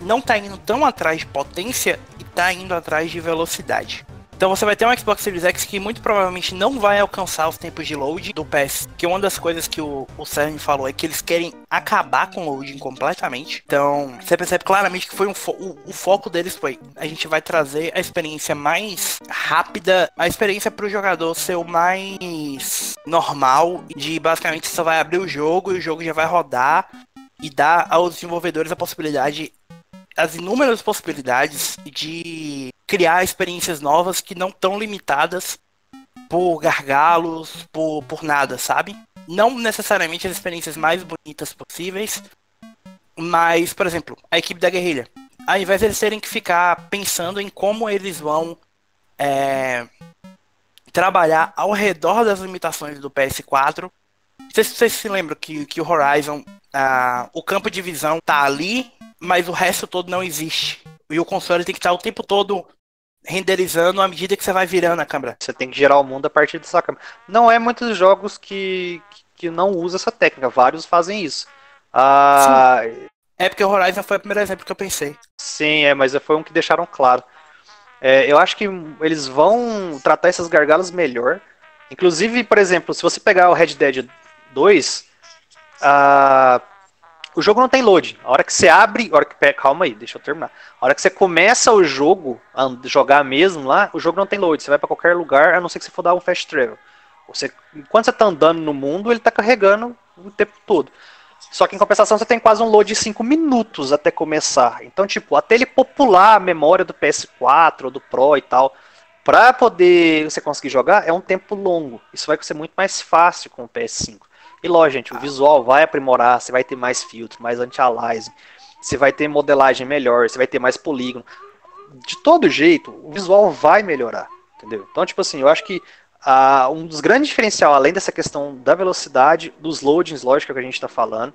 S1: não tá indo tão atrás de potência e tá indo atrás de velocidade. Então você vai ter um Xbox Series X que muito provavelmente não vai alcançar os tempos de load do PS. Que uma das coisas que o, o Cern falou é que eles querem acabar com o loading completamente. Então você percebe claramente que foi um fo o, o, foco deles foi a gente vai trazer a experiência mais rápida, a experiência para o jogador ser o mais normal, de basicamente só vai abrir o jogo e o jogo já vai rodar e dar aos desenvolvedores a possibilidade as inúmeras possibilidades de criar experiências novas que não estão limitadas por gargalos, por, por nada, sabe? Não necessariamente as experiências mais bonitas possíveis, mas, por exemplo, a equipe da guerrilha. Ao invés de eles terem que ficar pensando em como eles vão é, trabalhar ao redor das limitações do PS4. Não sei se vocês se lembram que, que o Horizon, ah, o campo de visão tá ali mas o resto todo não existe. E o console tem que estar o tempo todo renderizando à medida que você vai virando a câmera.
S3: Você tem que gerar o mundo a partir dessa câmera. Não é muitos jogos que, que não usam essa técnica, vários fazem isso. Ah,
S1: é porque o Horizon foi o primeiro exemplo que eu pensei.
S3: Sim, é, mas foi um que deixaram claro. É, eu acho que eles vão tratar essas gargalas melhor. Inclusive, por exemplo, se você pegar o Red Dead 2, ah, o jogo não tem load. A hora que você abre, a hora que calma aí, deixa eu terminar. A hora que você começa o jogo a jogar mesmo lá, o jogo não tem load. Você vai para qualquer lugar, a não ser que você for dar um fast travel. Você, enquanto você tá andando no mundo, ele tá carregando o tempo todo. Só que em compensação você tem quase um load de 5 minutos até começar. Então, tipo, até ele popular a memória do PS4 ou do Pro e tal, pra poder você conseguir jogar, é um tempo longo. Isso vai ser muito mais fácil com o PS5. E lógico, gente, o visual vai aprimorar, você vai ter mais filtro, mais anti-aliasing, você vai ter modelagem melhor, você vai ter mais polígono. De todo jeito, o visual vai melhorar, entendeu? Então, tipo assim, eu acho que ah, um dos grandes diferenciais, além dessa questão da velocidade, dos loadings, lógico, que a gente está falando,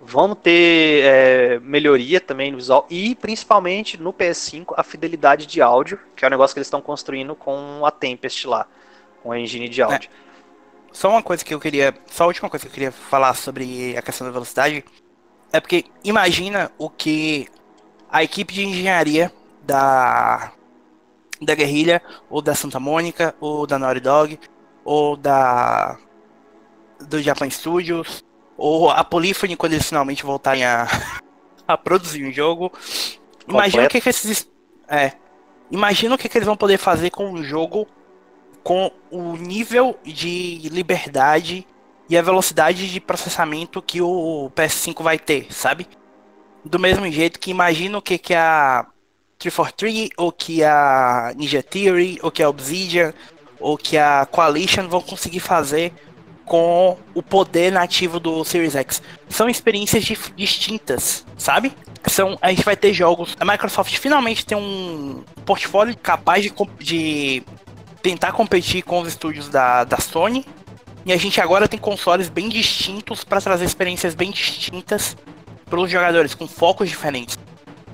S3: vamos ter é, melhoria também no visual e principalmente no PS5 a fidelidade de áudio, que é o negócio que eles estão construindo com a Tempest lá, com a engine de áudio. É.
S1: Só uma coisa que eu queria. Só a última coisa que eu queria falar sobre a questão da velocidade. É porque imagina o que a equipe de engenharia da. Da Guerrilha, ou da Santa Mônica, ou da Naughty Dog, ou da. Do Japan Studios, ou a Polyphony quando eles finalmente voltarem a, a produzir um jogo. Imagina o que, que esses. É. Imagina o que, que eles vão poder fazer com um jogo com o nível de liberdade e a velocidade de processamento que o PS5 vai ter, sabe? Do mesmo jeito que imagina o que, que a 343, ou que a Ninja Theory, ou que a Obsidian, ou que a Coalition vão conseguir fazer com o poder nativo do Series X. São experiências distintas, sabe? São, a gente vai ter jogos. A Microsoft finalmente tem um portfólio capaz de, de tentar competir com os estúdios da, da Sony. E a gente agora tem consoles bem distintos para trazer experiências bem distintas para os jogadores, com focos diferentes.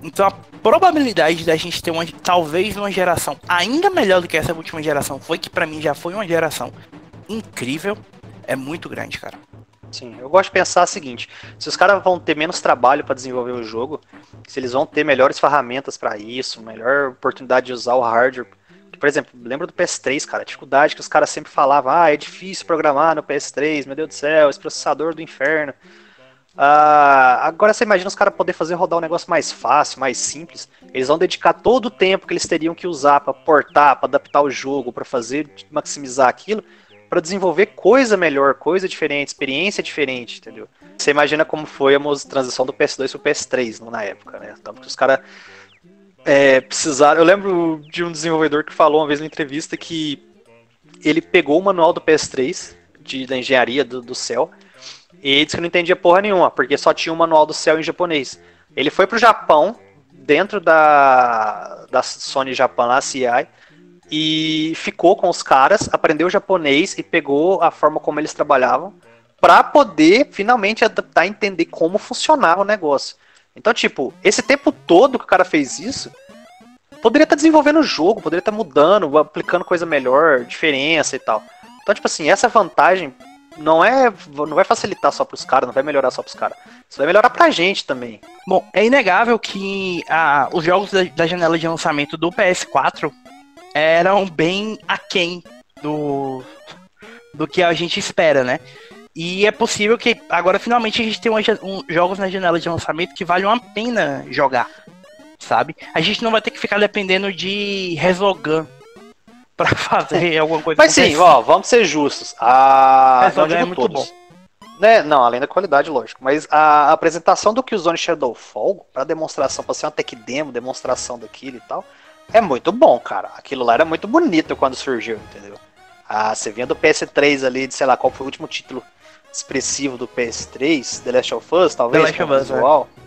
S1: Então a probabilidade da gente ter uma, talvez uma geração ainda melhor do que essa última geração foi, que para mim já foi uma geração incrível, é muito grande, cara.
S3: Sim, eu gosto de pensar o seguinte: se os caras vão ter menos trabalho para desenvolver o jogo, se eles vão ter melhores ferramentas para isso, melhor oportunidade de usar o hardware por exemplo, lembra do PS3, cara, a dificuldade que os caras sempre falavam, ah, é difícil programar no PS3, meu Deus do céu, esse processador do inferno. Uh, agora você imagina os caras poder fazer rodar um negócio mais fácil, mais simples. Eles vão dedicar todo o tempo que eles teriam que usar para portar, para adaptar o jogo, para fazer maximizar aquilo, para desenvolver coisa melhor, coisa diferente, experiência diferente, entendeu? Você imagina como foi a transição do PS2 pro PS3 na época, né? Então, os caras é. Eu lembro de um desenvolvedor que falou uma vez na entrevista que ele pegou o manual do PS3 de, da engenharia do, do céu e disse que não entendia porra nenhuma, porque só tinha o manual do céu em japonês. Ele foi pro Japão, dentro da, da Sony Japan, lá, CI, e ficou com os caras, aprendeu japonês e pegou a forma como eles trabalhavam para poder finalmente adaptar e entender como funcionava o negócio. Então, tipo, esse tempo todo que o cara fez isso, poderia estar tá desenvolvendo o jogo, poderia estar tá mudando, aplicando coisa melhor, diferença e tal. Então, tipo assim, essa vantagem não é não vai facilitar só para os caras, não vai melhorar só para os caras. Isso vai melhorar para a gente também.
S1: Bom, é inegável que ah, os jogos da, da, janela de lançamento do PS4 eram bem aquém do, do que a gente espera, né? E é possível que agora finalmente a gente tenha um, jogos na janela de lançamento que valham a pena jogar, sabe? A gente não vai ter que ficar dependendo de Resogun para fazer alguma coisa.
S3: Mas sim, ó, vamos ser justos. A
S1: Resogun é muito todos. bom.
S3: Né? Não, além da qualidade, lógico. Mas a apresentação do Killzone Shadowfall, para demonstração, para ser uma tech demo, demonstração daquilo e tal, é muito bom, cara. Aquilo lá era muito bonito quando surgiu, entendeu? Ah, você vinha do PS3 ali, de sei lá qual foi o último título expressivo do PS3, The Last of Us, talvez,
S1: The Last of Us,
S3: visual, é.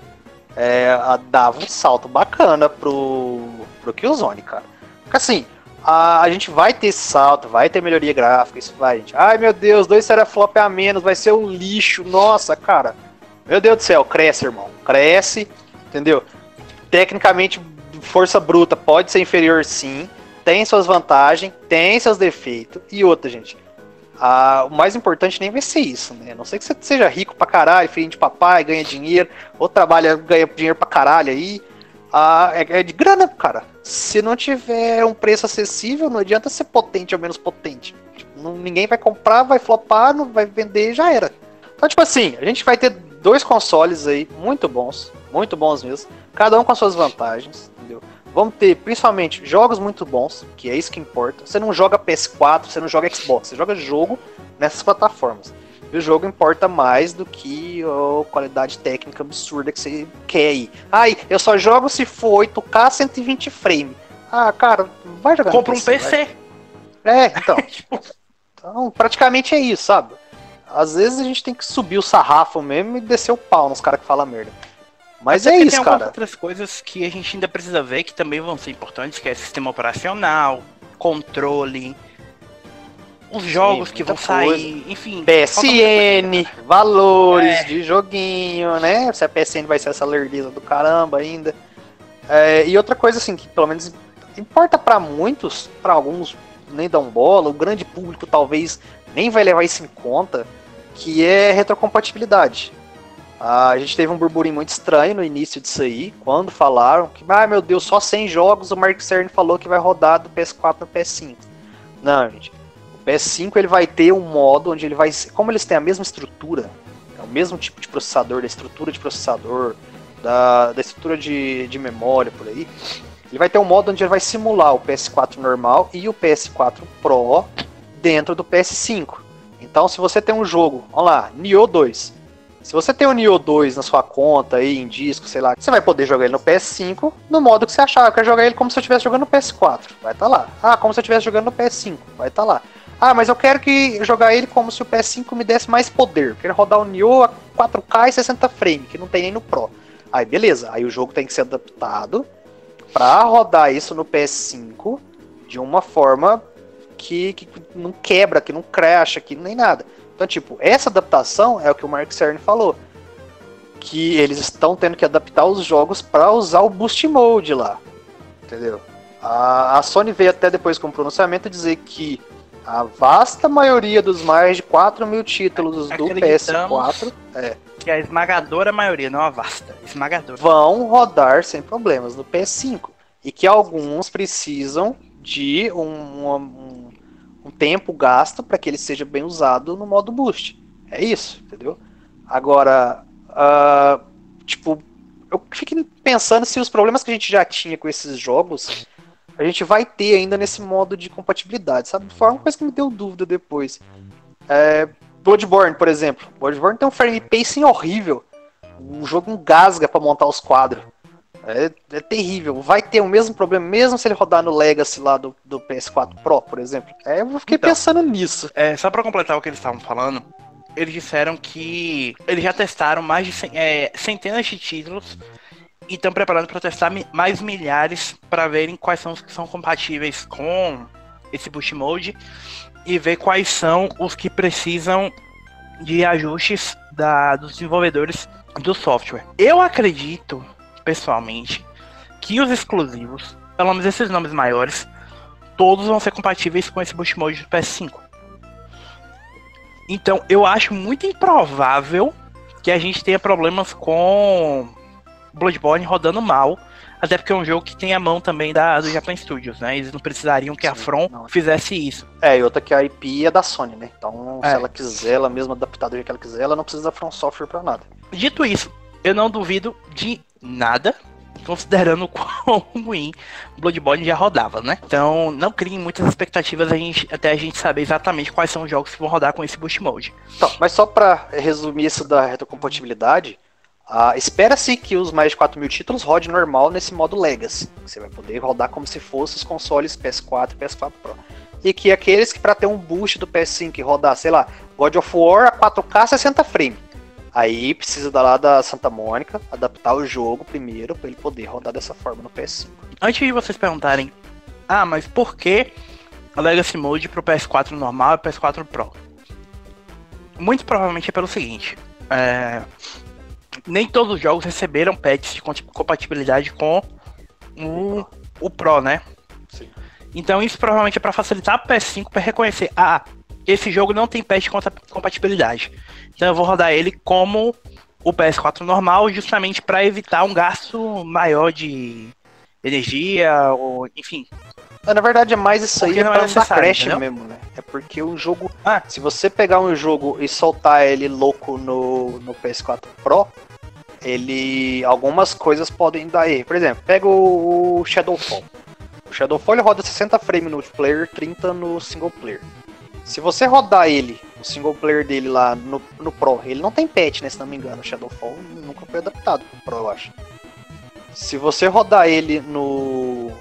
S3: É, dava um salto bacana pro, pro Killzone, cara. Porque assim, a, a gente vai ter salto, vai ter melhoria gráfica, isso vai, gente. Ai meu Deus, dois teraflop a menos, vai ser um lixo, nossa, cara. Meu Deus do céu, cresce, irmão. Cresce, entendeu? Tecnicamente, força bruta pode ser inferior sim, tem suas vantagens, tem seus defeitos. E outra, gente, ah, o mais importante nem vai ser isso, né? A não sei que você seja rico pra caralho, filho de papai, ganha dinheiro, ou trabalha, ganha dinheiro pra caralho aí. Ah, é, é, de grana, cara. Se não tiver um preço acessível, não adianta ser potente ou menos potente. Tipo, não, ninguém vai comprar, vai flopar, não vai vender já era. Então, tipo assim, a gente vai ter dois consoles aí muito bons, muito bons mesmo, cada um com as suas vantagens? Vamos ter principalmente jogos muito bons, que é isso que importa. Você não joga PS4, você não joga Xbox, você joga jogo nessas plataformas. E o jogo importa mais do que a qualidade técnica absurda que você quer aí. Ai, eu só jogo se for 8K 120 frame. Ah, cara, vai jogar
S1: Compra um PC.
S3: Vai. É, então. então, praticamente é isso, sabe? Às vezes a gente tem que subir o sarrafo mesmo e descer o pau nos caras que falam merda. Mas Até é isso,
S1: tem
S3: cara. Tem
S1: outras coisas que a gente ainda precisa ver que também vão ser importantes, que é sistema operacional, controle, os jogos Sim, que vão coisa. sair, enfim.
S3: PSN, valores é. de joguinho, né? Se a PSN vai ser essa lerdeza do caramba ainda. É, e outra coisa assim, que pelo menos importa para muitos, para alguns nem dão bola, o grande público talvez nem vai levar isso em conta, que é retrocompatibilidade. Ah, a gente teve um burburinho muito estranho no início disso aí, quando falaram que, ah, meu Deus, só 100 jogos o Mark Cerny falou que vai rodar do PS4 no PS5. Não, gente. O PS5 ele vai ter um modo onde ele vai. Como eles têm a mesma estrutura, é o mesmo tipo de processador, da estrutura de processador, da, da estrutura de, de memória por aí, ele vai ter um modo onde ele vai simular o PS4 normal e o PS4 Pro dentro do PS5. Então, se você tem um jogo, vamos lá, Nioh 2 se você tem o Nioh 2 na sua conta aí, em disco, sei lá, você vai poder jogar ele no PS5 no modo que você achar. Eu quero jogar ele como se eu estivesse jogando no PS4. Vai estar tá lá. Ah, como se eu estivesse jogando no PS5. Vai estar tá lá. Ah, mas eu quero que jogar ele como se o PS5 me desse mais poder. Eu quero rodar o Nioh a 4K e 60 frames, que não tem nem no Pro. Aí beleza, aí o jogo tem que ser adaptado para rodar isso no PS5 de uma forma que, que não quebra, que não cracha, que nem nada. Então, tipo, essa adaptação é o que o Mark Cerny falou. Que eles estão tendo que adaptar os jogos para usar o Boost Mode lá. Entendeu? A, a Sony veio até depois com o pronunciamento dizer que a vasta maioria dos mais de 4 mil títulos do PS4
S1: é, que a esmagadora maioria, não a vasta, esmagadora.
S3: Vão rodar sem problemas no PS5. E que alguns precisam de um, um, um tempo gasto para que ele seja bem usado no modo boost. É isso, entendeu? Agora, uh, tipo, eu fico pensando se os problemas que a gente já tinha com esses jogos a gente vai ter ainda nesse modo de compatibilidade, sabe? Foi uma coisa que me deu dúvida depois. É, Bloodborne, por exemplo. Bloodborne tem um frame pacing horrível. O jogo engasga para montar os quadros. É, é, terrível. Vai ter o mesmo problema, mesmo se ele rodar no Legacy lá do, do PS4 Pro, por exemplo. É, eu fiquei então, pensando nisso.
S1: É, só para completar o que eles estavam falando, eles disseram que eles já testaram mais de é, centenas de títulos e estão preparando para testar mais milhares para verem quais são os que são compatíveis com esse Boost Mode e ver quais são os que precisam de ajustes da, dos desenvolvedores do software. Eu acredito, pessoalmente, que os exclusivos, pelo menos esses nomes maiores, todos vão ser compatíveis com esse Boost Mode do PS5. Então, eu acho muito improvável que a gente tenha problemas com Bloodborne rodando mal. Até porque é um jogo que tem a mão também da, do Japan Studios, né? Eles não precisariam que Sim, a From não. fizesse isso.
S3: É, e outra que a IP é da Sony, né? Então, é. se ela quiser, ela mesma adaptar do jeito que ela quiser, ela não precisa da From Software pra nada.
S1: Dito isso, eu não duvido de nada considerando quão ruim Bloodborne já rodava, né? Então, não criem muitas expectativas a gente, até a gente saber exatamente quais são os jogos que vão rodar com esse Boost Mode.
S3: Então, mas só para resumir isso da retrocompatibilidade, uh, espera-se que os mais de 4 mil títulos rodem normal nesse modo Legacy. Você vai poder rodar como se fosse os consoles PS4 e PS4 Pro. E que aqueles que para ter um boost do PS5 e rodar, sei lá, God of War a 4K 60 frames Aí precisa da lá da Santa Mônica adaptar o jogo primeiro para ele poder rodar dessa forma no PS5.
S1: Antes de vocês perguntarem, ah, mas por que a Legacy Mode pro PS4 normal e PS4 Pro? Muito provavelmente é pelo seguinte: é... nem todos os jogos receberam patches de compatibilidade com o, o Pro, né? Sim. Então isso provavelmente é para facilitar o PS5 para reconhecer, ah, esse jogo não tem patch de compatibilidade. Então eu vou rodar ele como o PS4 normal, justamente para evitar um gasto maior de energia, ou enfim.
S3: Na verdade é mais isso aí, é pra não dar crash entendeu? mesmo, né? É porque o jogo. Ah. Se você pegar um jogo e soltar ele louco no, no PS4 Pro, ele. algumas coisas podem dar erro. Por exemplo, pega o, o Shadowfall. O Shadowfall ele roda 60 frames no multiplayer, 30 no single player. Se você rodar ele, o single player dele lá no, no Pro, ele não tem patch, né? Se não me engano, Shadowfall nunca foi adaptado pro Pro, eu acho. Se você rodar ele no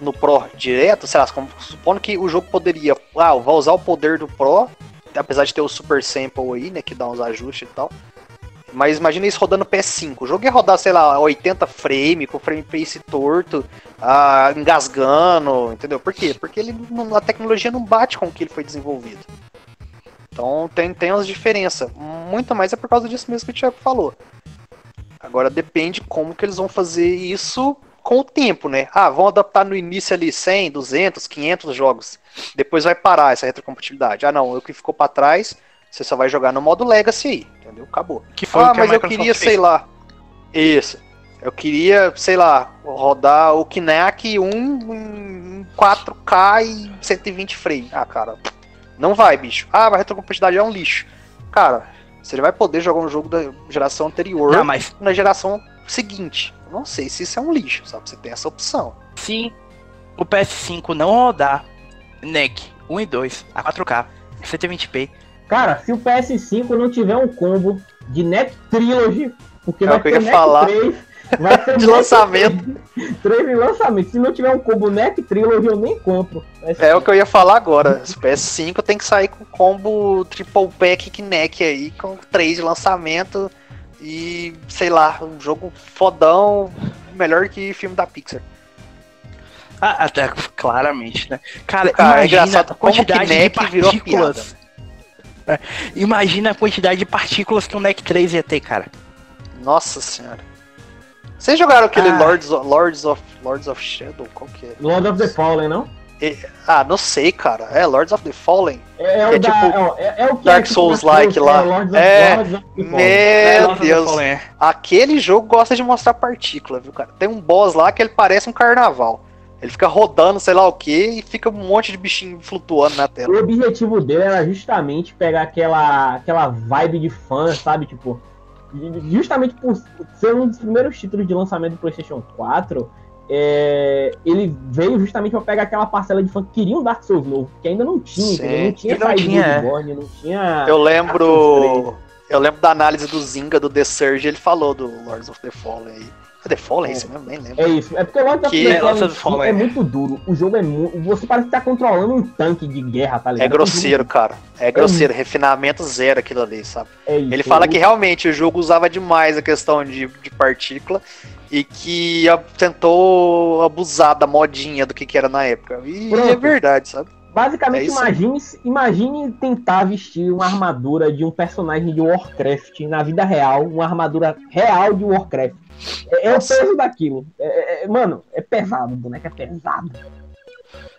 S3: no Pro direto, sei lá, supondo que o jogo poderia, ah, vai usar o poder do Pro, apesar de ter o Super Sample aí, né, que dá uns ajustes e tal. Mas imagina isso rodando PS5. O jogo ia rodar, sei lá, 80 frame, com frame pace torto, ah, engasgando, entendeu? Por quê? Porque ele, a tecnologia não bate com o que ele foi desenvolvido. Então tem, tem umas diferenças. Muito mais é por causa disso mesmo que o Thiago falou. Agora depende como que eles vão fazer isso com o tempo, né? Ah, vão adaptar no início ali 100, 200, 500 jogos. Depois vai parar essa retrocompatibilidade. Ah, não, o que ficou para trás você só vai jogar no modo Legacy aí, entendeu? Acabou.
S1: Que foi
S3: ah,
S1: que
S3: mas eu queria, fez. sei lá. Isso. Eu queria, sei lá, rodar o Kinect 1 em 4K e 120 frames. Ah, cara, não vai, bicho. Ah, mas a retrocompatibilidade é um lixo. Cara, você vai poder jogar um jogo da geração anterior
S1: não, mas...
S3: na geração seguinte. Eu não sei se isso é um lixo, sabe? Você tem essa opção.
S1: Se o PS5 não rodar NEC 1 e 2 a 4K, 120p,
S2: Cara, se o PS5 não tiver um combo de Net Trilogy, porque
S3: é
S2: vai
S3: ter Net falar. 3, vai ter de lançamento.
S2: 3 de lançamento. Se não tiver um combo Net Trilogy, eu nem compro.
S3: É o que eu ia falar agora. O PS5 tem que sair com combo Triple Pack Neck aí, com 3 de lançamento e, sei lá, um jogo fodão, melhor que filme da Pixar.
S1: Ah, até claramente, né? Cara, Cara é imagina é a quantidade de partículas Imagina a quantidade de partículas que o NEC 3 ia ter, cara.
S3: Nossa senhora. Vocês jogaram aquele ah. Lords, of, Lords, of, Lords of Shadow? Qual que é?
S2: Lord of the Fallen, não?
S3: E, ah, não sei, cara. É Lords of the Fallen?
S2: É, é, o, é da, tipo, é, é, o que
S3: Dark é Souls like lá. É, of, meu Deus. É. Aquele jogo gosta de mostrar partícula, viu, cara? Tem um boss lá que ele parece um carnaval. Ele fica rodando, sei lá o que, e fica um monte de bichinho flutuando na tela.
S2: O objetivo dele era justamente pegar aquela, aquela vibe de fã, sabe? Tipo, justamente por ser um dos primeiros títulos de lançamento do PlayStation 4, é, ele veio justamente para pegar aquela parcela de fã que queria um Dark Souls novo, que ainda não tinha, não tinha
S1: não tinha,
S2: é. Bloodborne, não tinha.
S3: Eu lembro. Eu lembro da análise do Zinga do The Surge, ele falou do Lords of the Fallen aí. É The Fallen, é isso mesmo? Nem lembro.
S2: É isso. É porque o Lords que of the Fallen é, é muito duro. O jogo é muito. Você parece que tá controlando um tanque de guerra, tá ligado?
S3: É grosseiro, cara. É grosseiro. É refinamento zero aquilo ali, sabe? É isso, Ele fala que realmente o jogo usava demais a questão de, de partícula e que tentou abusar da modinha do que, que era na época. E
S2: Pronto.
S3: é verdade, sabe?
S2: Basicamente,
S3: É
S2: imagine, imagine tentar vestir uma armadura de um personagem de Warcraft na vida real, uma armadura real de Warcraft. É, é o peso daquilo. É- é- mano, é pesado, o boneco é pesado.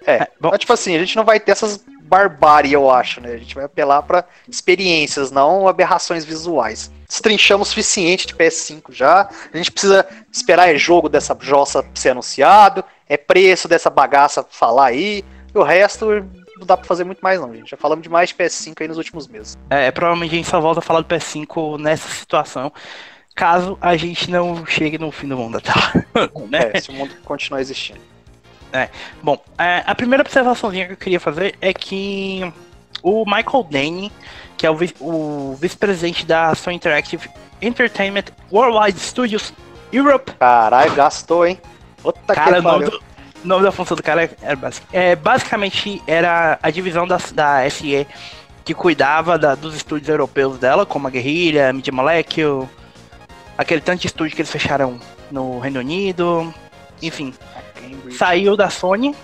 S3: É,
S1: bom.
S3: tipo assim, a gente não vai ter essas barbárie, eu acho, né? A gente vai apelar pra experiências, não aberrações visuais. Destrinchamos o suficiente de PS5 já. A gente precisa esperar é jogo dessa jossa ser anunciado, é preço dessa bagaça falar aí. E o resto não dá pra fazer muito mais, não, gente. Já falamos demais de PS5 aí nos últimos meses.
S1: É, provavelmente a gente só volta a falar do PS5 nessa situação. Caso a gente não chegue no fim do mundo, tá? né?
S3: É, se o mundo continuar existindo.
S1: Bom, é, a primeira observaçãozinha que eu queria fazer é que o Michael Dane, que é o, vi- o vice-presidente da Sony Interactive Entertainment Worldwide Studios Europe,
S3: Caralho, gastou, hein? Puta
S1: cara,
S3: que pariu.
S1: do, o nome da função do cara era basic- é, basicamente era a divisão da, da SE que cuidava da- dos estúdios europeus dela, como a Guerrilla, Media Molecule, aquele tanto de estúdio que eles fecharam no Reino Unido, enfim saiu da Sony.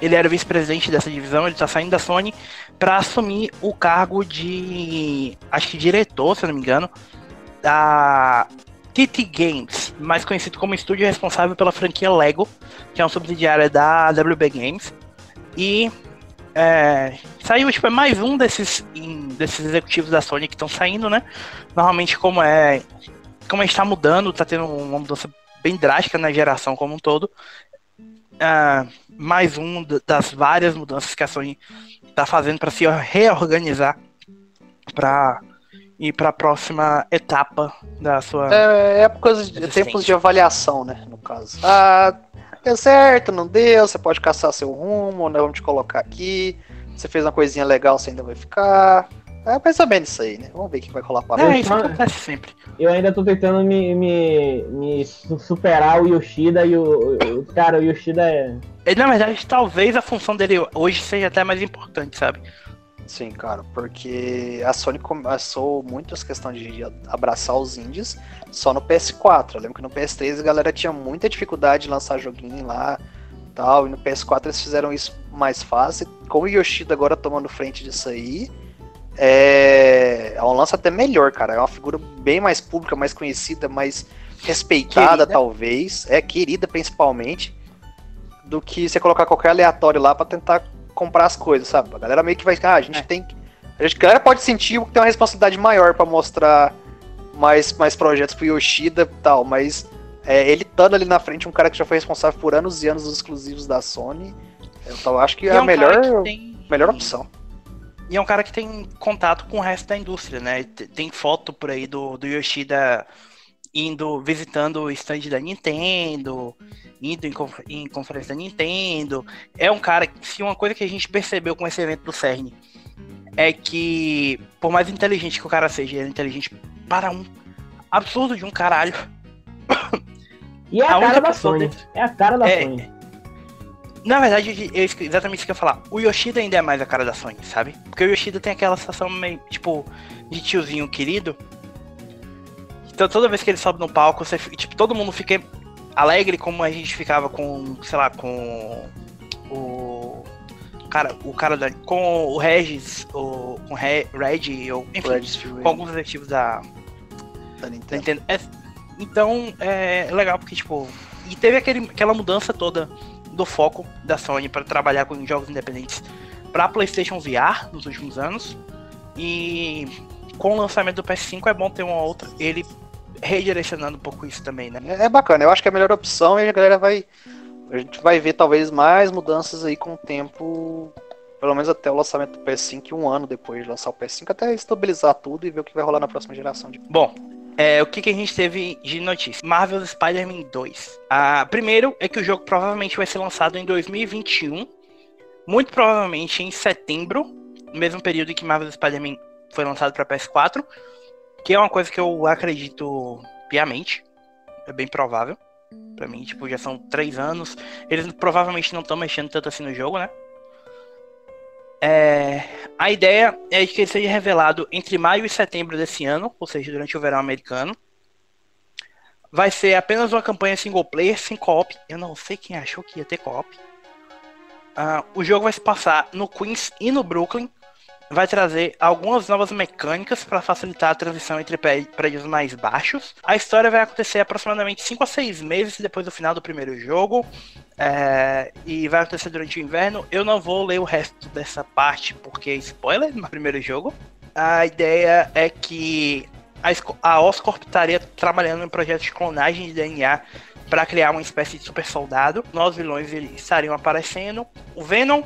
S1: Ele era vice-presidente dessa divisão, ele tá saindo da Sony para assumir o cargo de acho que diretor, se eu não me engano, da TT Games, mais conhecido como estúdio responsável pela franquia Lego, que é uma subsidiária da WB Games. E é, saiu tipo, é mais um desses, desses executivos da Sony que estão saindo, né? Normalmente como é como a gente tá mudando, tá tendo uma mudança bem drástica na geração como um todo. Ah, mais um das várias mudanças que a Sony está fazendo para se reorganizar para ir para a próxima etapa da sua.
S3: É, épocas, de- tempos de avaliação, né? No caso. Ah, deu certo, não deu, você pode caçar seu rumo, nós vamos te colocar aqui. Você fez uma coisinha legal, você ainda vai ficar. É mais ou menos isso aí, né? Vamos ver o que vai rolar pra
S1: É, isso acontece sempre.
S2: Eu ainda tô tentando me, me, me su- superar o Yoshida e o, o- Cara, o Yoshida é.
S1: E, na verdade, talvez a função dele hoje seja até mais importante, sabe?
S3: Sim, cara, porque a Sony começou muito essa questão de abraçar os indies só no PS4. Eu lembro que no PS3 a galera tinha muita dificuldade de lançar joguinho lá tal, e no PS4 eles fizeram isso mais fácil. Com o Yoshida agora tomando frente disso aí, é, é um lance até melhor, cara. É uma figura bem mais pública, mais conhecida, mais respeitada,
S1: Querida.
S3: talvez. É querida, principalmente, do que você colocar qualquer aleatório lá pra tentar comprar as coisas, sabe? A galera meio que vai. Ah, a gente
S1: É.
S3: tem que. A, gente, a galera pode sentir que tem uma responsabilidade maior pra mostrar mais, mais projetos pro Yoshida e tal, mas é, ele estando ali na frente, um cara que já foi responsável por anos e anos dos exclusivos da Sony, eu acho que é a
S1: um
S3: melhor,
S1: cara que tem-
S3: melhor opção.
S1: E é um cara que tem contato com o resto da indústria, né? Tem foto por aí do, do Yoshida indo, visitando o stand da Nintendo, indo em, em conferência da Nintendo. É um cara que, se uma coisa que a gente percebeu com esse evento do CERN é que, por mais inteligente que o cara seja, ele é inteligente para um absurdo de um caralho.
S2: E é
S1: A
S2: a, cara da Sony.
S1: desse-
S2: É a cara da
S1: É,
S2: Sony.
S1: Na verdade, que- exatamente isso que eu ia falar. O Yoshida ainda é mais a cara da Sony, sabe? Porque o Yoshida tem aquela sensação meio, tipo, de tiozinho querido. Então toda vez que ele sobe no palco, você, tipo, todo mundo fica alegre como a gente ficava com, sei lá, com o cara, o cara da, com o Regis, o, com o Re, Reg, ou enfim,
S3: Registry
S1: com alguns executivos da,
S3: da
S1: da
S3: Nintendo.
S1: Nintendo. É, então, é legal porque, tipo. E teve aquele, aquela mudança toda do foco da Sony para trabalhar com jogos independentes para PlayStation VR nos últimos anos. E com o lançamento do PS5 é bom ter uma outra. Ele redirecionando um pouco isso também, né?
S3: É é bacana, eu acho que é a melhor opção e a galera vai. A gente vai ver talvez mais mudanças aí com o tempo. Pelo menos até o lançamento do PS5 e um ano depois de lançar o PS5, até estabilizar tudo e ver o que vai rolar na próxima geração. De...
S1: Bom, é, o que, que a gente teve de notícia? Marvel Spider-Man 2. Ah, primeiro é que o jogo provavelmente vai ser lançado em 2021. Muito provavelmente em setembro, no mesmo período em que Marvel Spider-Man foi lançado para PS4. Que é uma coisa que eu acredito piamente. É bem provável. Pra mim, tipo, já são três anos. Eles provavelmente não estão mexendo tanto assim no jogo, né? É, a ideia é que ele seja revelado entre maio e setembro desse ano, ou seja, durante o verão americano. vai ser apenas uma campanha single player sem co-op. Eu não sei quem achou que ia ter co-op. Uh, o jogo vai se passar no Queens e no Brooklyn. Vai trazer algumas novas mecânicas para facilitar a transição entre prédios mais baixos. A história vai acontecer aproximadamente 5 a 6 meses depois do final do primeiro jogo. É, e vai acontecer durante o inverno. Eu não vou ler o resto dessa parte porque é spoiler no primeiro jogo. A ideia é que a Oscorp estaria trabalhando em um projeto de clonagem de DNA para criar uma espécie de super soldado. Nós vilões estariam aparecendo. O Venom,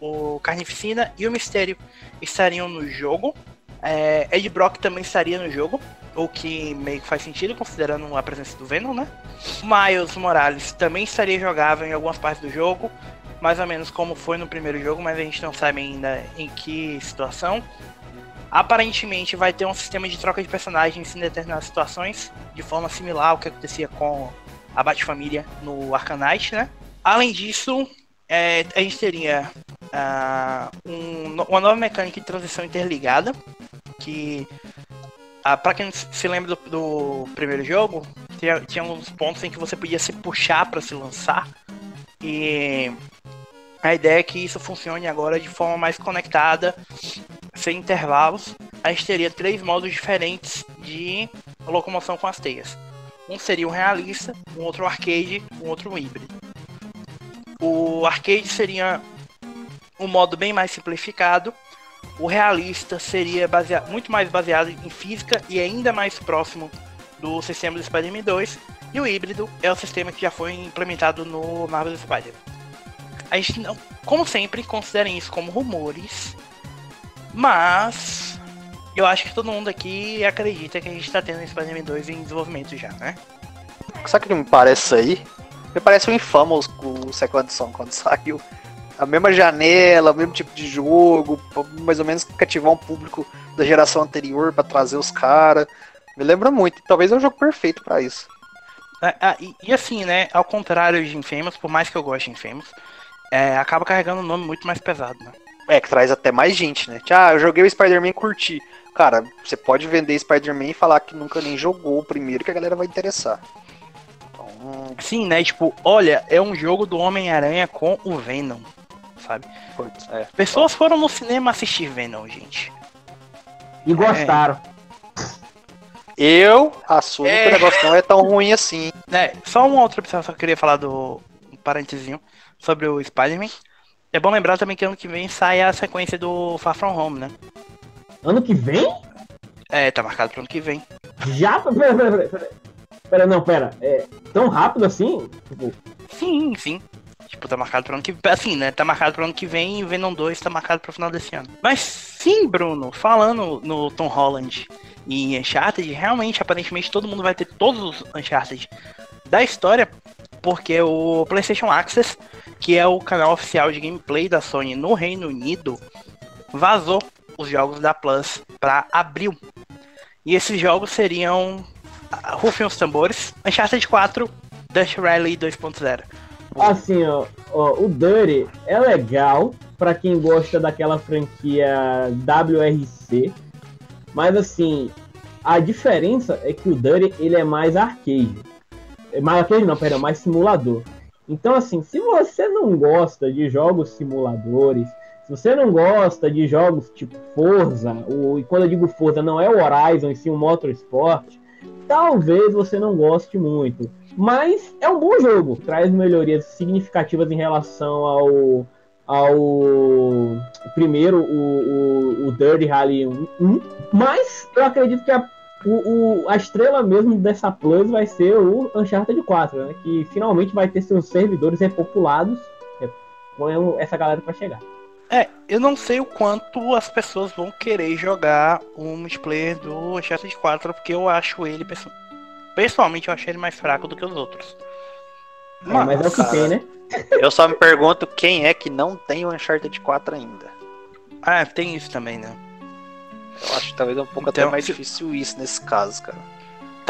S1: o Carnificina e o Mistério estariam no jogo. É, Ed Brock também estaria no jogo, o que meio que faz sentido considerando a presença do Venom, né? Miles Morales também estaria jogável em algumas partes do jogo, mais ou menos como foi no primeiro jogo, mas a gente não sabe ainda em que situação. Aparentemente vai ter um sistema de troca de personagens em determinadas situações, de forma similar ao que acontecia com a Bat-Família no Arcanite, né? Além disso, é, a gente teria uh, um, uma nova mecânica de transição interligada, que uh, para quem se lembra do, do primeiro jogo, tinha, tinha uns pontos em que você podia se puxar para se lançar, e a ideia é que isso funcione agora de forma mais conectada sem intervalos, a gente teria três modos diferentes de locomoção com as teias. Um seria o realista, um outro arcade, um outro híbrido. O arcade seria um modo bem mais simplificado. O realista seria baseado, muito mais baseado em física e ainda mais próximo do sistema do Spider-Man 2. E o híbrido é o sistema que já foi implementado no Marvel Spider-Man. A gente não, como sempre, considerem isso como rumores, mas eu acho que todo mundo aqui acredita que a gente tá tendo Spider-Man 2 em desenvolvimento já, né?
S3: Sabe o que me parece aí? Me parece o Infamous o Second Son quando saiu. A mesma janela, o mesmo tipo de jogo, mais ou menos cativar um público da geração anterior para trazer os caras. Me lembra muito, talvez é um jogo perfeito para isso.
S1: É, é, e, e, assim, né, ao contrário de Infamous, por mais que eu goste de Infamous, é, acaba carregando um nome muito mais pesado, né?
S3: É, que traz até mais gente, né? Ah, eu joguei o Spider-Man e curti. Cara, você pode vender Spider-Man e falar que nunca nem jogou o primeiro que a galera vai interessar.
S1: Então... Sim, né? Tipo, olha, é um jogo do Homem-Aranha com o Venom, sabe? É. Pessoas foram no cinema assistir Venom, gente.
S2: E gostaram.
S3: É. Eu assumo é... que o negócio não é tão ruim assim.
S1: É, só uma outra opção, só queria falar do um parentezinho sobre o Spider-Man. É bom lembrar também que ano que vem sai a sequência do Far From Home, né?
S2: Ano que vem?
S1: É, tá marcado pro ano que vem.
S2: Já? Pera, pera, pera. Pera, não, pera. É tão rápido assim? Tipo...
S1: Sim, sim. Tipo, tá marcado pro ano que vem. Assim, né? Tá marcado pro ano que vem e Venom 2 tá marcado pro final desse ano. Mas sim, Bruno, falando no Tom Holland e Uncharted, realmente, aparentemente, todo mundo vai ter todos os Uncharted da história, porque o PlayStation Access que é o canal oficial de gameplay da Sony no Reino Unido, vazou os jogos da Plus para abril. E esses jogos seriam Rufem os Tambores, Uncharted 4, Dust Rally 2.0.
S2: Assim, ó, ó, o Dirty é legal para quem gosta daquela franquia WRC, mas assim, a diferença é que o Dirty ele é mais arcade. É mais arcade não, perdão, mais simulador. Então, assim, se você não gosta de jogos simuladores, se você não gosta de jogos tipo Forza, ou, e quando eu digo Forza, não é o Horizon, e sim o Motorsport, talvez você não goste muito. Mas é um bom jogo, traz melhorias significativas em relação ao, ao primeiro, o, o, o Dirty Rally 1. Mas eu acredito que a o, o, a estrela mesmo dessa Plus vai ser o Uncharted 4, né? Que finalmente vai ter seus servidores repopulados com essa galera para chegar.
S1: É, eu não sei o quanto as pessoas vão querer jogar o multiplayer do Uncharted 4, porque eu acho ele, pessoalmente, eu acho ele mais fraco do que os outros.
S2: É, mas, mas é o que tem, né?
S3: Eu só me pergunto quem é que não tem o Uncharted 4 ainda.
S1: Ah, tem isso também, né?
S3: Eu acho que talvez é um pouco então, até mais difícil isso nesse caso, cara.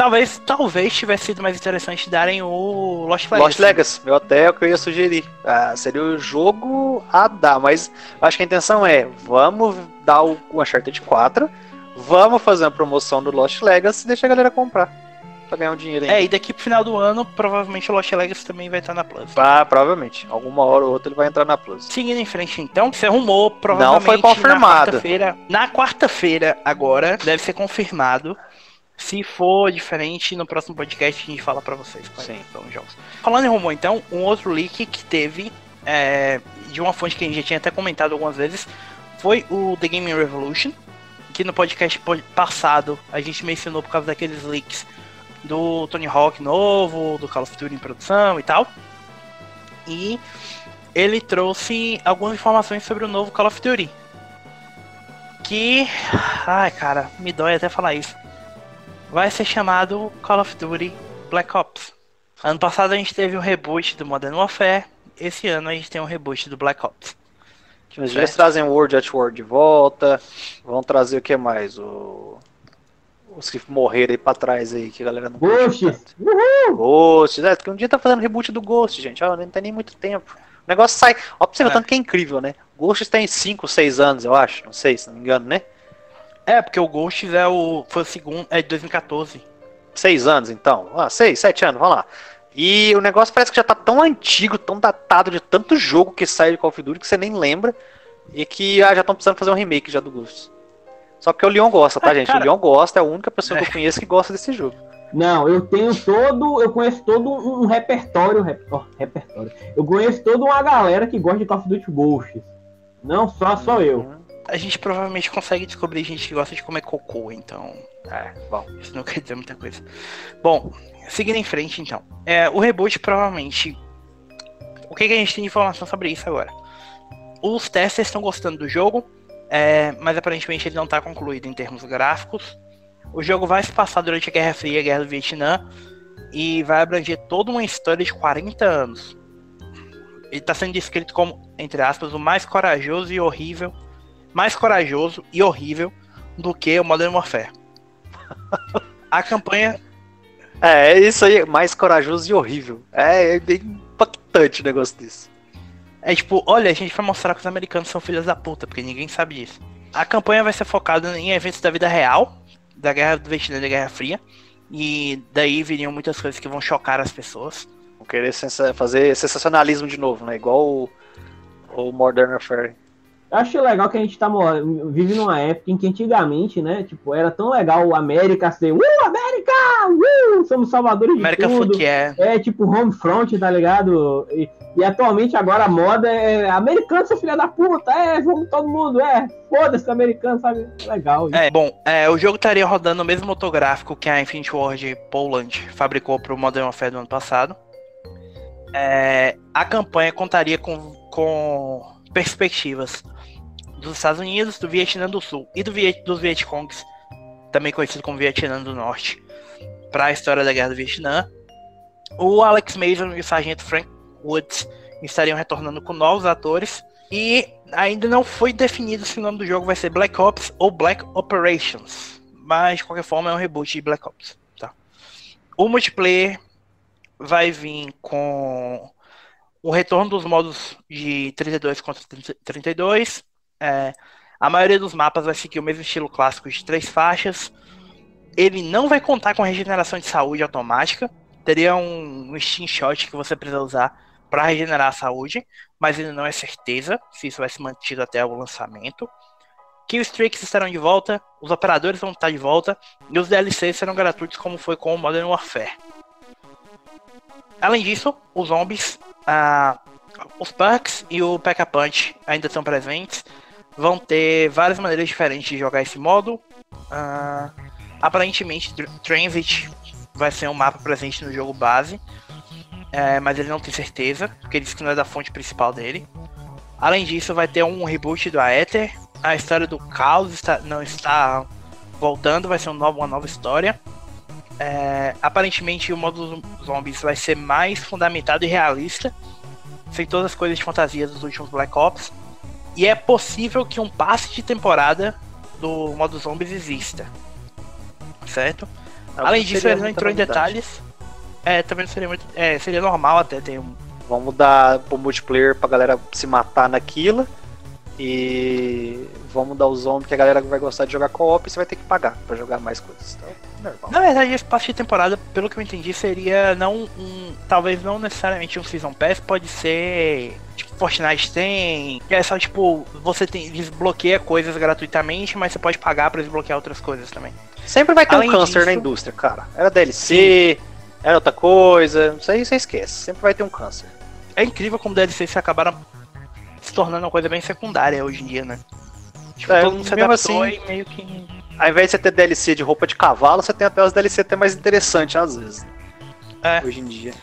S1: Talvez, talvez tivesse sido mais interessante darem o Lost Legacy.
S3: Lost Legacy, eu até é o que eu ia sugerir. Ah, seria o jogo a dar, mas acho que a intenção é, vamos dar o Uncharted 4, vamos fazer uma promoção do Lost Legacy e deixar a galera comprar. pra ganhar um dinheiro ainda.
S1: É, e daqui pro final do ano, provavelmente o Lost Legacy também vai estar na Plus.
S3: Ah, provavelmente. Alguma hora ou outra ele vai entrar na Plus.
S1: Seguindo em frente, então, você arrumou provavelmente
S3: Não foi confirmado.
S1: na quarta-feira. Na quarta-feira, agora, deve ser confirmado. Se for diferente, no próximo podcast a gente fala pra vocês quais
S3: Sim.
S1: são os jogos. Falando em rumor, então, um outro leak que teve é, de uma fonte que a gente já tinha até comentado algumas vezes foi o The Gaming Revolution, que no podcast po- passado a gente mencionou por causa daqueles leaks do Tony Hawk novo, do Call of Duty em produção e tal. E ele trouxe algumas informações sobre o novo Call of Duty. Que. Ai, cara, me dói até falar isso. Vai ser chamado Call of Duty Black Ops. Ano passado a gente teve um reboot do Modern Warfare. Esse ano a gente tem um reboot do Black Ops.
S3: Mas eles trazem o World at War de volta. Vão trazer o que mais? O... Os que morreram aí pra trás aí, que a galera não tanto. Ghost, né? Porque um dia tá fazendo reboot do Ghost, gente. Ó, não tem nem muito tempo. O negócio sai. Ó, pra você ver
S1: É.
S3: tanto que é incrível, né? Ghost tem 5, 6 anos, eu acho. Não sei, se não me engano, né?
S1: É, porque o Ghosts é o. Foi o segundo. É de 2014.
S3: 6 anos, então. Ah, 6, 7 anos, vamos lá. E o negócio parece que já tá tão antigo, tão datado de tanto jogo que sai de Call of Duty que você nem lembra. E que ah, já estão precisando fazer um remake já do Ghost. Só que o Leon gosta, tá,
S1: Ah,
S3: gente?
S1: cara.
S3: O Leon gosta, é a única pessoa que
S1: É.
S3: eu conheço que gosta desse jogo.
S2: Não, eu tenho todo. Eu conheço todo um repertório. rep- ó, repertório. Eu conheço toda uma galera que gosta de Call of Duty Ghosts. Não só, só eu.
S1: A gente provavelmente consegue descobrir gente que gosta de comer cocô, então.
S3: É, bom.
S1: Isso não quer dizer muita coisa. Bom, seguindo em frente então. É, o reboot provavelmente. O que, que a gente tem de informação sobre isso agora? Os testers estão gostando do jogo, é, mas aparentemente ele não está concluído em termos gráficos. O jogo vai se passar durante a Guerra Fria, a Guerra do Vietnã, e vai abranger toda uma história de 40 anos. Ele está sendo descrito como, entre aspas, o mais corajoso e horrível. Mais corajoso e horrível do que o Modern Warfare. A campanha.
S3: É, é isso aí, mais corajoso e horrível. É, é bem impactante o negócio desse.
S1: É tipo, olha, a gente vai mostrar que os americanos são filhos da puta, porque ninguém sabe disso. A campanha vai ser focada em eventos da vida real, da Guerra do Vietnã e da Guerra Fria. E daí viriam muitas coisas que vão chocar as pessoas.
S3: Vão querer sensa- fazer sensacionalismo de novo, né? Igual o, o Modern Warfare.
S2: Eu acho legal que a gente tá vive numa época em que antigamente, né? Tipo, era tão legal o América ser. Uh, América! Uh, somos salvadores de
S1: América
S2: tudo.
S1: Foot é.
S2: É tipo home front, tá ligado? E, e atualmente agora a moda é americano, seu filho da puta, é, vamos todo mundo, é, foda-se americano, sabe? Legal.
S1: É, bom, é, o jogo estaria rodando o mesmo motográfico que a Infinity Ward Poland fabricou para o Modern Warfare do ano passado. É, a campanha contaria com, com perspectivas dos Estados Unidos, do Vietnã do Sul e do Viet, dos Vietcongs, também conhecido como Vietnã do Norte, para a história da Guerra do Vietnã. O Alex Mason e o Sargento Frank Woods estariam retornando com novos atores. E ainda não foi definido se o nome do jogo vai ser Black Ops ou Black Operations. Mas de qualquer forma é um reboot de Black Ops. Tá? O multiplayer vai vir com o retorno dos modos de 32 contra 32. É, a maioria dos mapas vai seguir o mesmo estilo clássico de três faixas. Ele não vai contar com regeneração de saúde automática. Teria um, um Steam Shot que você precisa usar para regenerar a saúde, mas ainda não é certeza se isso vai ser mantido até o lançamento. Killstreaks estarão de volta, os operadores vão estar de volta e os DLCs serão gratuitos como foi com o Modern Warfare. Além disso, os zombies, ah, os perks e o Pack-a-Punch ainda estão presentes. Vão ter várias maneiras diferentes de jogar esse modo. Ah, aparentemente, Tr- Transit vai ser um mapa presente no jogo base, é, mas ele não tem certeza, porque ele disse que não é da fonte principal dele. Além disso, vai ter um reboot do Aether. A história do Caos está, não está voltando, vai ser um novo- uma nova história. É, aparentemente, o modo zombies vai ser mais fundamentado e realista, sem todas as coisas de fantasia dos últimos Black Ops. E é possível que um passe de temporada do modo zombies exista. Certo? Além disso, ele não entrou em detalhes. É, também não seria muito. É, seria normal até ter um.
S3: Vamos dar pro multiplayer pra galera se matar naquilo. E vamos dar o zombie que a galera vai gostar de jogar co-op e você vai ter que pagar pra jogar mais coisas. Então, normal.
S1: Na verdade, esse passe de temporada, pelo que eu entendi, seria não um. Talvez não necessariamente um Season Pass, pode ser. Tipo, Fortnite tem. Que é só tipo, você tem, desbloqueia coisas gratuitamente, mas você pode pagar pra desbloquear outras coisas também.
S3: Sempre vai ter
S1: Além
S3: um câncer
S1: disso-
S3: na indústria, cara. Era DLC, era outra coisa, isso aí você esquece. Sempre vai ter um câncer.
S1: É incrível como DLCs acabaram se tornando uma coisa bem secundária hoje em dia, né? Tipo,
S3: É,
S1: todo mundo se adaptou
S3: assim-
S1: e meio que.
S3: Ao invés de você ter DLC de roupa de cavalo, você tem até os DLC até mais interessantes às vezes.
S1: É.
S3: Hoje em dia.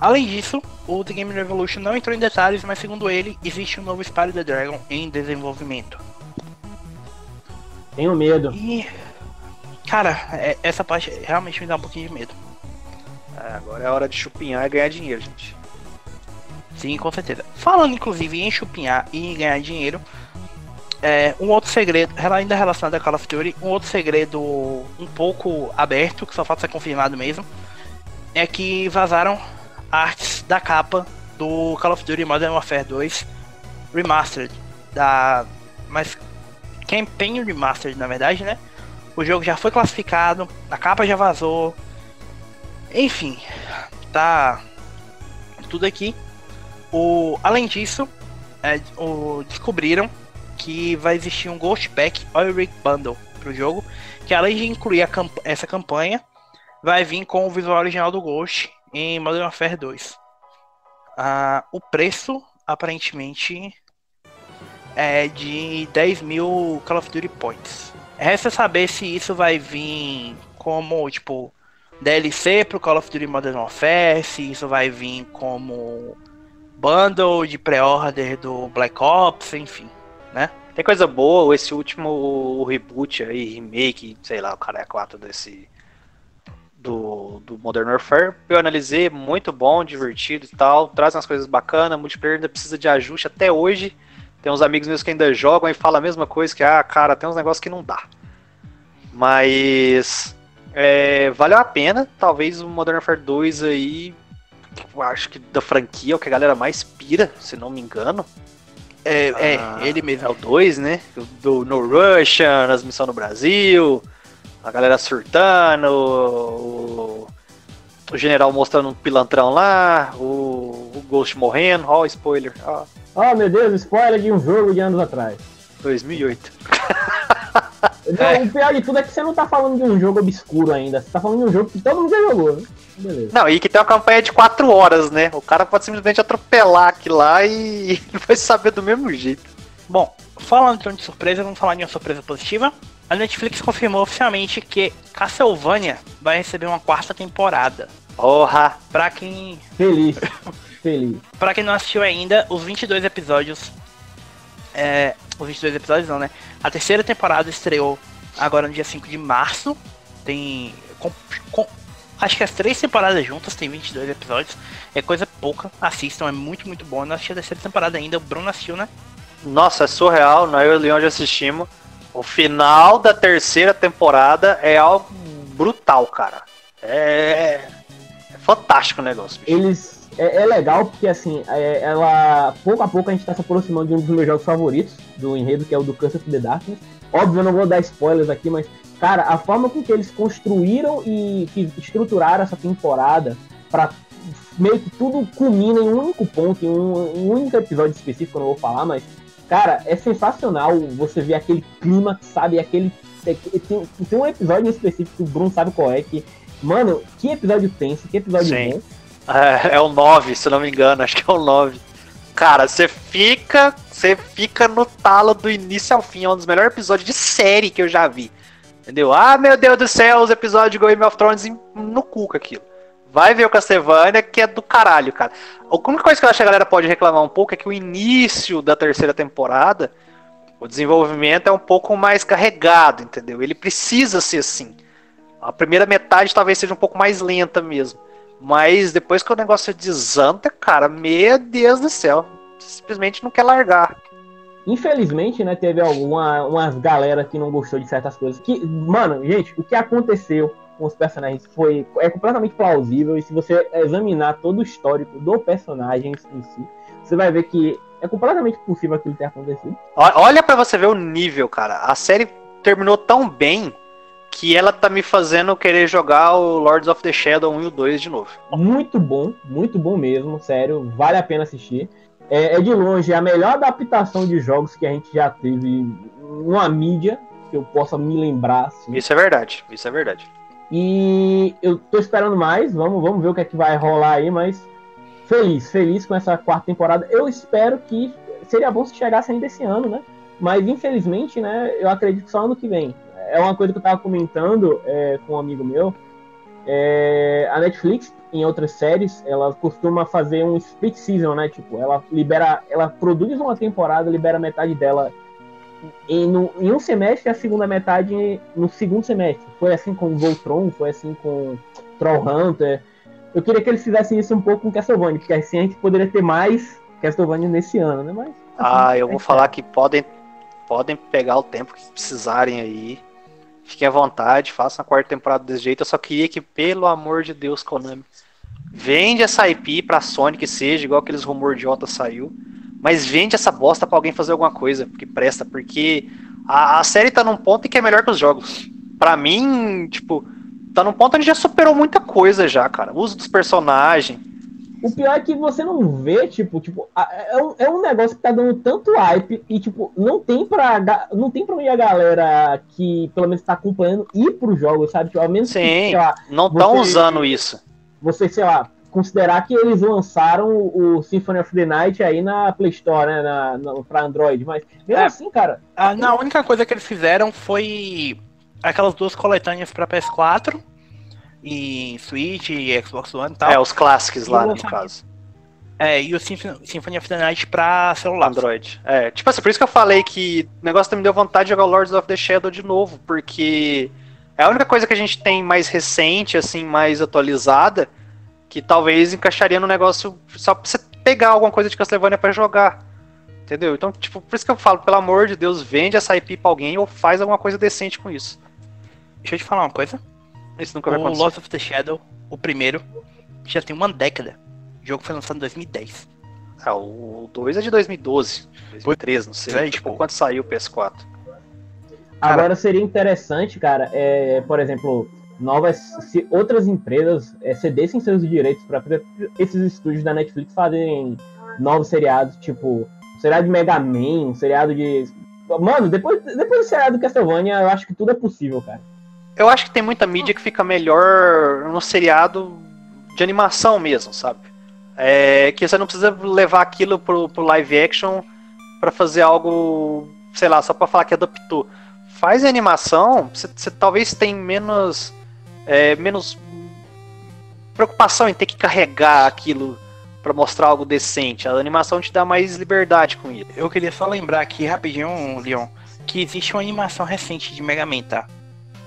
S1: Além disso, o The Game Revolution não entrou em detalhes, mas segundo ele, existe um novo Spyro the Dragon em desenvolvimento.
S2: Tenho medo.
S1: E. Cara, é- essa parte realmente me dá um pouquinho de medo.
S3: É, agora é hora de chupinhar e ganhar dinheiro, gente.
S1: Sim, com certeza. Falando inclusive em chupinhar e em ganhar dinheiro, é, um outro segredo, ainda relacionado a Call of Duty, um outro segredo um pouco aberto, que só falta ser confirmado mesmo, é que vazaram artes da capa do Call of Duty Modern Warfare 2 Remastered, da mas Campaign Remastered na verdade, né? O jogo já foi classificado, a capa já vazou. Enfim, tá tudo aqui. O, além disso, é, o, descobriram que vai existir um Ghost Pack Oil Rig Bundle pro jogo, que além de incluir camp- essa campanha, vai vir com o visual original do Ghost em Modern Warfare 2. Ah, o preço, aparentemente, é de 10 mil Call of Duty Points. Resta saber se isso vai vir como, tipo, DLC pro Call of Duty Modern Warfare, se isso vai vir como bundle de pré-order do Black Ops, enfim.
S3: Tem coisa boa, esse último reboot aí, remake, sei lá, o cara é 4 desse. Do, do Modern Warfare, eu analisei, muito bom, divertido e tal, traz umas coisas bacanas, multiplayer ainda precisa de ajuste até hoje. Tem uns amigos meus que ainda jogam e falam a mesma coisa, que, ah, cara, tem uns negócios que não dá. Mas é, valeu a pena, talvez o Modern Warfare 2 aí, eu acho que da franquia é o que a galera mais pira, se não me engano.
S1: É,
S3: Ah,
S1: é ele mesmo.
S3: É o 2, né? Do No Russian, as missões no Brasil, a galera surtando, o, o general mostrando um pilantrão lá, o, o Ghost morrendo, ó, o spoiler, ó,
S2: Oh meu Deus, spoiler de um jogo de anos atrás.
S3: 2008.
S2: Não, O pior de tudo é que você não tá falando de um jogo obscuro ainda. Você tá falando de um jogo que todo mundo já jogou. né? Beleza.
S3: Não, e que tem uma campanha de 4 horas, né? O cara pode simplesmente atropelar aquilo lá e ele vai saber do mesmo jeito.
S1: Bom, falando então de surpresa, vamos falar de uma surpresa positiva. A Netflix confirmou oficialmente que Castlevania vai receber uma quarta temporada.
S3: Porra!
S1: Pra quem,
S2: Feliz. Feliz.
S1: pra quem não assistiu ainda, os 22 episódios. É, os 22 episódios não, né? A terceira temporada estreou agora no dia 5 de março. Tem. com- com- acho que as três temporadas juntas tem 22 episódios. É coisa pouca. Assistam, é muito, muito bom. Eu não assisti a terceira temporada ainda. O Bruno assistiu, né?
S3: Nossa, é surreal, nós e o Leon já assistimos. O final da terceira temporada é algo brutal, cara. É, é fantástico o negócio, bicho.
S2: Eles. É, é legal porque assim, é- ela. Pouco a pouco a gente tá se aproximando de um dos meus jogos favoritos do enredo, que é o do Curse of the Darkness. Óbvio, eu não vou dar spoilers aqui, mas, cara, a forma com que eles construíram e que estruturaram essa temporada pra meio que tudo culmina em um único ponto, em um, um único episódio específico, eu não vou falar, mas, cara, é sensacional você ver aquele clima, sabe? Aquele. é que- Tem, tem um episódio em específico que o Bruno sabe qual é, que. Mano, que episódio tenso, que episódio
S3: Sim.
S2: bom.
S3: É, é o 9, se não me engano, acho que é o 9. Cara, você fica. Você fica no talo do início ao fim. É um dos melhores episódios de série que eu já vi. Entendeu? Ah, meu Deus do céu, os episódios de Game of Thrones no cu com aquilo. Vai ver o Castlevania, que é do caralho, cara. A única coisa que eu acho que a galera pode reclamar um pouco é que o início da terceira temporada, o desenvolvimento é um pouco mais carregado, entendeu? Ele precisa ser assim. A primeira metade talvez seja um pouco mais lenta mesmo. Mas depois que o negócio desanda, cara, meu Deus do céu. Simplesmente não quer largar.
S2: Infelizmente, né, teve alguma, umas galera que não gostou de certas coisas. Que, mano, gente, o que aconteceu com os personagens foi é completamente plausível. E se você examinar todo o histórico do personagem em si, você vai ver que É completamente possível aquilo ter acontecido.
S3: Olha para você ver o nível, cara. A série terminou tão bem que ela tá me fazendo querer jogar o Lords of the Shadow 1 e o 2 de novo.
S2: Muito bom, muito bom mesmo, sério, vale a pena assistir. É, é de longe a melhor adaptação de jogos que a gente já teve numa mídia, que eu possa me lembrar. Assim.
S3: Isso é verdade, isso é verdade.
S2: E eu tô esperando mais, vamos, vamos ver o que é que vai rolar aí, mas feliz, feliz com essa quarta temporada. Eu espero que seria bom se chegasse ainda esse ano, né? Mas infelizmente, né, eu acredito só ano que vem é uma coisa que eu tava comentando é, com um amigo meu. É, a Netflix, em outras séries, ela costuma fazer um split season, né? Tipo, ela libera, ela produz uma temporada, libera metade dela em, no, em um semestre e a segunda metade no segundo semestre. Foi assim com Voltron, foi assim com Trollhunter. Eu queria que eles fizessem isso um pouco com Castlevania, porque assim a gente poderia ter mais Castlevania nesse ano, né? Mas, assim,
S3: ah, eu vou falar que podem, podem pegar o tempo que precisarem aí Fiquem à vontade, façam a quarta temporada desse jeito. Eu só queria que, pelo amor de Deus, Konami, vende essa IP pra Sony que seja, igual aqueles rumor idiota saiu. Mas vende essa bosta pra alguém fazer alguma coisa que presta, porque a, a série tá num ponto em que é melhor que os jogos. Pra mim, tipo, tá num ponto onde já superou muita coisa já, cara. O uso dos personagens
S2: o pior é que você não vê, tipo, tipo, é um, é um negócio que tá dando tanto hype e, tipo, não tem pra, não tem pra ir a galera que, pelo menos, tá acompanhando ir pro jogo, sabe? Tipo, ao menos
S3: Sim, que, lá, não estão usando isso.
S2: Você, sei lá, considerar que eles lançaram o Symphony of the Night aí na Play Store, né, na, na, pra Android, mas mesmo é, assim, cara...
S1: A, não, a única coisa que eles fizeram foi aquelas duas coletâneas pra PS4 e Switch, e Xbox One e tal.
S3: É, os clássicos lá, no caso.
S1: É, e o Symphony of the Night pra celular.
S3: Android. É, tipo assim, por isso que eu falei que o negócio me deu vontade de jogar Lords of the Shadow de novo, porque é a única coisa que a gente tem mais recente, assim, mais atualizada, que talvez encaixaria no negócio só pra você pegar alguma coisa de Castlevania para jogar. Entendeu? Então, tipo, por isso que eu falo, pelo amor de Deus, vende essa IP pra alguém ou faz alguma coisa decente com isso.
S1: Deixa eu te falar uma coisa.
S3: Isso nunca vai
S1: acontecer. O Lost of the Shadow, o primeiro, já tem uma década. O jogo foi lançado em 2010.
S3: Ah, o 2 é de 2012, 2013, não sei. É, tipo, quando saiu o PS4.
S2: Agora seria interessante, cara, é, por exemplo, novas. Se outras empresas é, cedessem seus direitos para esses estúdios da Netflix fazerem novos seriados, tipo, um seriado de Mega Man, um seriado de. Mano, depois, depois do seriado do Castlevania, eu acho que tudo é possível, cara.
S3: Eu acho que tem muita mídia que fica melhor no seriado de animação mesmo, sabe? É que você não precisa levar aquilo pro, pro live action para fazer algo, sei lá, só para falar que adaptou. Faz animação, você, talvez tenha menos, é, menos preocupação em ter que carregar aquilo para mostrar algo decente. A animação te dá mais liberdade com isso.
S1: Eu queria só lembrar aqui rapidinho, Leon, que existe uma animação recente de Mega Man, tá?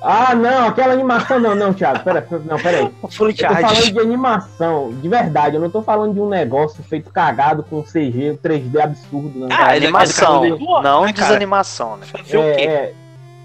S2: Ah, não, aquela animação não, não, Thiago. Pera, não, pera aí. Eu tô falando de animação, de verdade. Eu não tô falando de um negócio feito cagado com CG, 3D absurdo.
S3: Não. Ah, animação, não né, desanimação, né?
S2: Fazer é, o quê? É,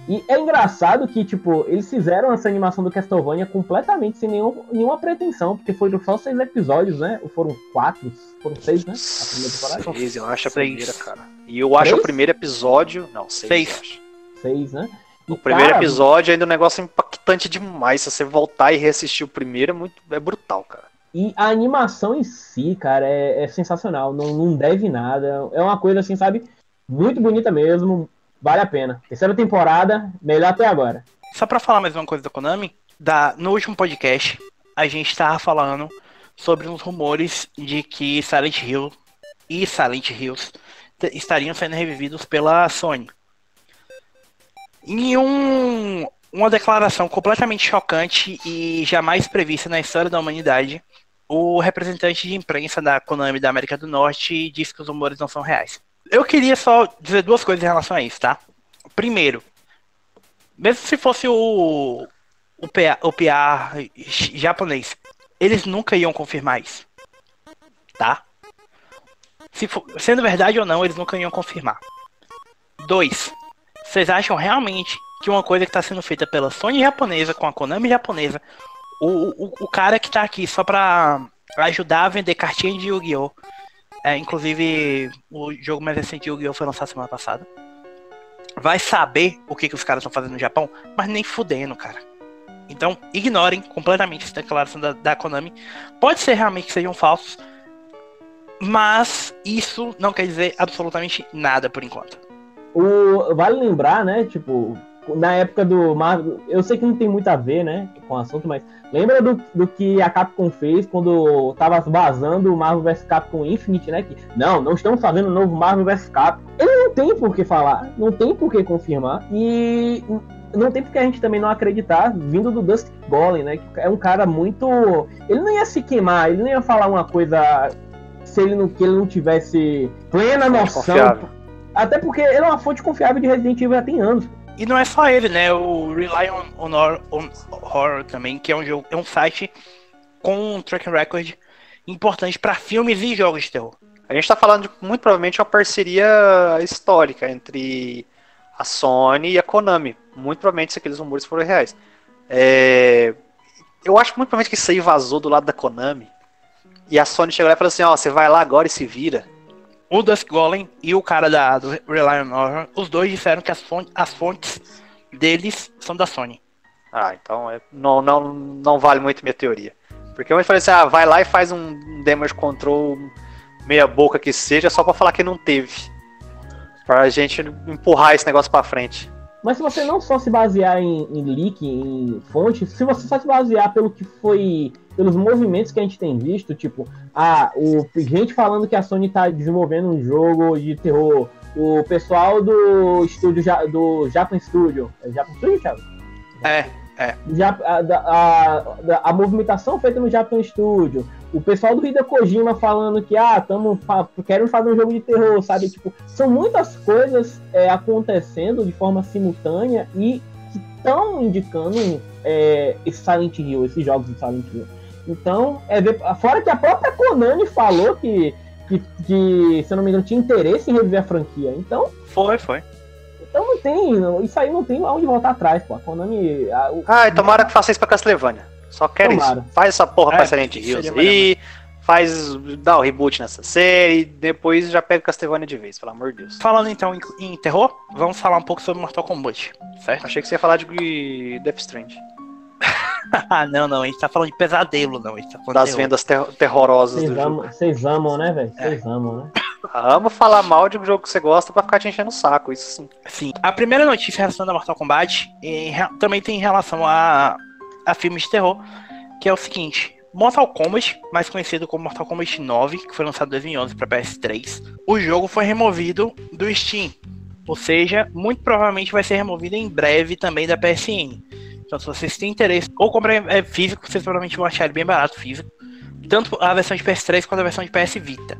S2: e é engraçado que, tipo, eles fizeram essa animação do Castlevania completamente sem nenhum, nenhuma pretensão, porque foram só seis episódios, né? Ou foram quatro? Foram seis, né? A
S3: primeira temporada? Seis, eu acho a primeira, cara. E eu acho Três? o primeiro episódio. Não, seis. Seis,
S2: seis né?
S3: O primeiro cara, episódio ainda é um negócio impactante demais. Se você voltar e reassistir o primeiro, é muito é brutal, cara.
S2: E a animação em si, cara, é, é sensacional. Não, não deve nada. É uma coisa assim, sabe? Muito bonita mesmo. Vale a pena. Terceira temporada, melhor até agora.
S1: Só pra falar mais uma coisa da Konami, da, no último podcast, a gente tava falando sobre uns rumores de que Silent Hill e Silent Hills estariam sendo revividos pela Sony. Em um, uma declaração completamente chocante e jamais prevista na história da humanidade, o representante de imprensa da Konami da América do Norte disse que os rumores não são reais. Eu queria só dizer duas coisas em relação a isso, tá? Primeiro, mesmo se fosse o, o, PA, o PA japonês, eles nunca iam confirmar isso. Tá? Se for, sendo verdade ou não, eles nunca iam confirmar. Dois, vocês acham realmente que uma coisa que está sendo feita pela Sony japonesa com a Konami japonesa, o, o, o cara que está aqui só para ajudar a vender cartinha de Yu-Gi-Oh! É, inclusive, o jogo mais recente de Yu-Gi-Oh! foi lançado semana passada. Vai saber o que, que os caras estão fazendo no Japão, mas nem fudendo, cara. Então, ignorem completamente essa declaração da, da Konami. Pode ser realmente que sejam falsos, mas isso não quer dizer absolutamente nada por enquanto.
S2: O, vale lembrar, né? Tipo, na época do Marvel, eu sei que não tem muito a ver, né, com o assunto, mas lembra do, do que a Capcom fez quando tava vazando o Marvel vs Capcom Infinite, né? Que não, não estamos fazendo um novo Marvel vs Capcom. Ele não tem por que falar, não tem por que confirmar e não tem porque a gente também não acreditar vindo do Dusty Golem, né? Que é um cara muito, ele não ia se queimar, ele não ia falar uma coisa se ele não que ele não tivesse plena noção. Até porque ele é uma fonte confiável de Resident Evil já tem anos.
S1: E não é só ele, né? O Rely on, on, on Horror também, que é um jogo, é um site com um track record importante para filmes e jogos de terror.
S3: A gente está falando de, muito provavelmente uma parceria histórica entre a Sony e a Konami. Muito provavelmente se aqueles rumores foram reais. É... Eu acho muito provavelmente que isso aí vazou do lado da Konami. E a Sony chegou lá e falou assim: ó, você vai lá agora e se vira
S1: o Dusk Golem e o cara da, do Rely on Horror, os dois disseram que as fontes, as fontes deles são da Sony.
S3: Ah, então é, não, não, não vale muito minha teoria. Porque eu falei assim, ah, vai lá e faz um damage control meia boca que seja, só para falar que não teve. Pra gente empurrar esse negócio para frente.
S2: Mas se você não só se basear em, em leak, em fonte, se você só se basear pelo que foi pelos movimentos que a gente tem visto, tipo, ah, o gente falando que a Sony está desenvolvendo um jogo de terror, o pessoal do estúdio do Japan Studio, é Japan Studio, Thiago?
S1: É, é.
S2: A, a, a, a, movimentação feita no Japan Studio, o pessoal do Hideo Kojima falando que, ah, estamos querendo fazer um jogo de terror, sabe? Tipo, são muitas coisas é, acontecendo de forma simultânea e que estão indicando é, esse Silent Hill, esses jogos de Silent Hill. Então, é ver, fora que a própria Konami falou que, que, que, se eu não me engano, tinha interesse em reviver a franquia. Então.
S1: Foi, foi.
S2: Então não tem. Isso aí não tem aonde voltar atrás, pô. A Konami. A,
S3: o... Ah, tomara que faça isso pra Castlevania. Só quero tomara. isso. Faz essa porra é, pra Silent Hills aí. Faz. Dá o reboot nessa série. Depois já pega Castlevania de vez, pelo amor de Deus.
S1: Falando então em, em terror, vamos falar um pouco sobre Mortal Kombat, certo?
S3: Achei que você ia falar de Death Strand.
S1: Ah, não, não, a gente tá falando de pesadelo, não. A gente tá falando
S3: das vendas ter terrorosas
S2: cês
S3: do
S2: amam,
S3: jogo.
S2: Vocês amam, né, velho? Vocês é. amam, né?
S3: Amo falar mal de um jogo que você gosta pra ficar te enchendo o saco, isso sim.
S1: Sim. A primeira notícia relacionada a Mortal Kombat em, também tem relação a, a filmes de terror, que é o seguinte. Mortal Kombat, mais conhecido como Mortal Kombat 9, que foi lançado em 2011 para PS3, o jogo foi removido do Steam. Ou seja, muito provavelmente vai ser removido em breve também da PSN. Então, se vocês têm interesse, ou comprar é, físico, vocês provavelmente vão achar ele bem barato físico. Tanto a versão de PS3 quanto a versão de PS Vita.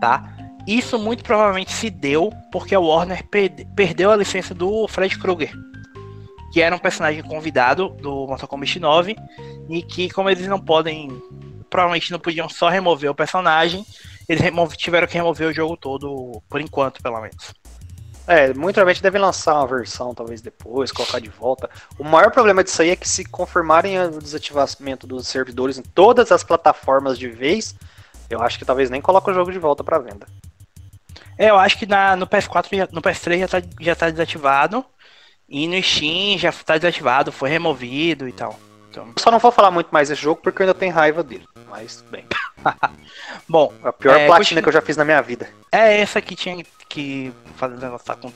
S1: Tá? Isso muito provavelmente se deu porque a Warner perdeu a licença do Fred Krueger, que era um personagem convidado do Mortal Kombat 9, e que, como eles não podem, provavelmente não podiam só remover o personagem, eles tiveram que remover o jogo todo, por enquanto, pelo menos.
S3: É, muito provavelmente devem lançar uma versão, talvez depois, colocar de volta. O maior problema disso aí é que se confirmarem o desativamento dos servidores em todas as plataformas de vez, eu acho que talvez nem coloque o jogo de volta para venda.
S1: É, eu acho que na, no PS4, no PS3 já tá, já tá desativado. E no Steam já tá desativado, foi removido e tal.
S3: Então... Só não vou falar muito mais desse jogo porque eu ainda tenho raiva dele. Mas bem.
S1: Bom.
S3: A pior é, platina continu... que eu já fiz na minha vida.
S1: É essa que tinha que fazer negócio com.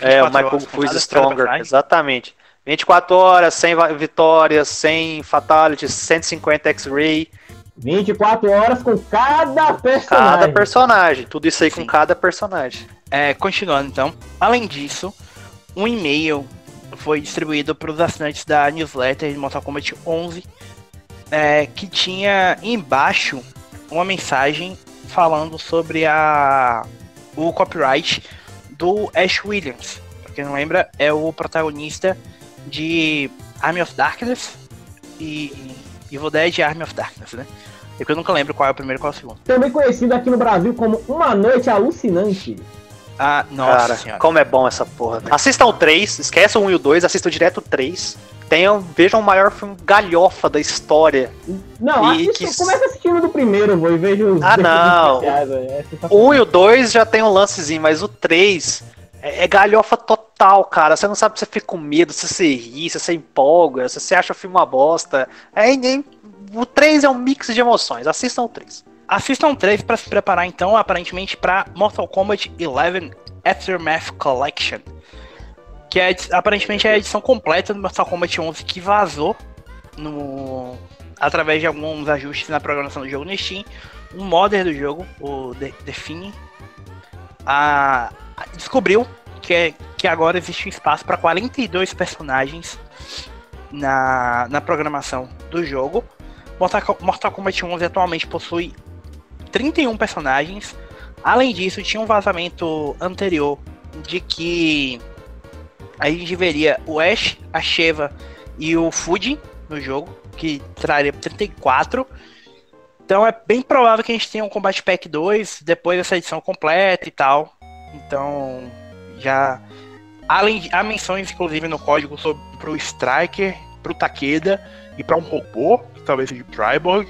S3: É, o Michael Fuse Stronger. Exatamente. 24 horas, 100 vitórias, 100 fatalities, 150 X-Ray.
S2: 24 horas com cada personagem.
S3: Cada personagem. Tudo isso aí Sim. com cada personagem.
S1: É, continuando então. Além disso, um e-mail foi distribuído para os assinantes da newsletter de Mortal Kombat 11, é, que tinha embaixo uma mensagem falando sobre a, o copyright do Ash Williams. Pra quem não lembra, é o protagonista de Army of Darkness e Evil Dead e Army of Darkness, né? É que eu nunca lembro qual é o primeiro e qual é o segundo.
S2: Também conhecido aqui no Brasil como Uma Noite Alucinante.
S1: Ah, nossa
S3: Cara, senhora. como é bom essa porra. Né? Assistam o 3, esqueçam o 1 e o 2, assistam direto o 3. Tenham, vejam o maior filme galhofa da história.
S2: Não,
S3: E
S2: assista,
S3: que-
S2: começa assistindo do primeiro, vô, e veja os
S3: Ah, não.
S2: especiais, velho. É sensacional.
S3: O 1 e o 2 já tem um lancezinho, mas o 3 é, é galhofa total, cara. Você não sabe se você fica com medo, se você ri, se você empolga, se você acha o filme uma bosta. É, é- o 3 é um mix de emoções. Assistam o 3.
S1: Assistam o 3 para se preparar então, aparentemente, para Mortal Kombat 11 Aftermath Collection. Que é aparentemente é a edição completa do Mortal Kombat 11 que vazou no através de alguns ajustes na programação do jogo no Steam. Um modder do jogo, o De- Define, a- descobriu que, é- que agora existe um espaço para 42 personagens na, na programação do jogo. Mortal Kombat 11 atualmente possui 31 personagens. Além disso, tinha um vazamento anterior de que a gente veria o Ash, a Sheva e o Fujin no jogo, que traria 34. Então é bem provável que a gente tenha um Combat Pack 2 depois dessa edição completa e tal. Então já. Além de. Há menções, inclusive, no código sobre pro Striker, pro Takeda e para um robô, talvez o Triborg.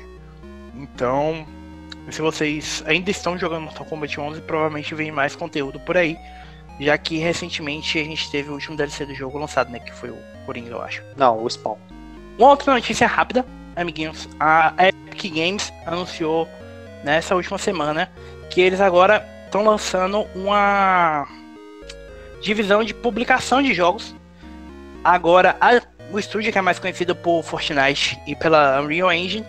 S1: Então, se vocês ainda estão jogando Mortal Kombat 11, provavelmente vem mais conteúdo por aí. Já que recentemente a gente teve o último DLC do jogo lançado, né? Que foi o Coringa, eu acho.
S3: Não, o Spawn.
S1: Uma outra notícia rápida, amiguinhos. A Epic Games anunciou nessa última semana que eles agora estão lançando uma divisão de publicação de jogos. Agora, a- o estúdio que é mais conhecido por Fortnite e pela Unreal Engine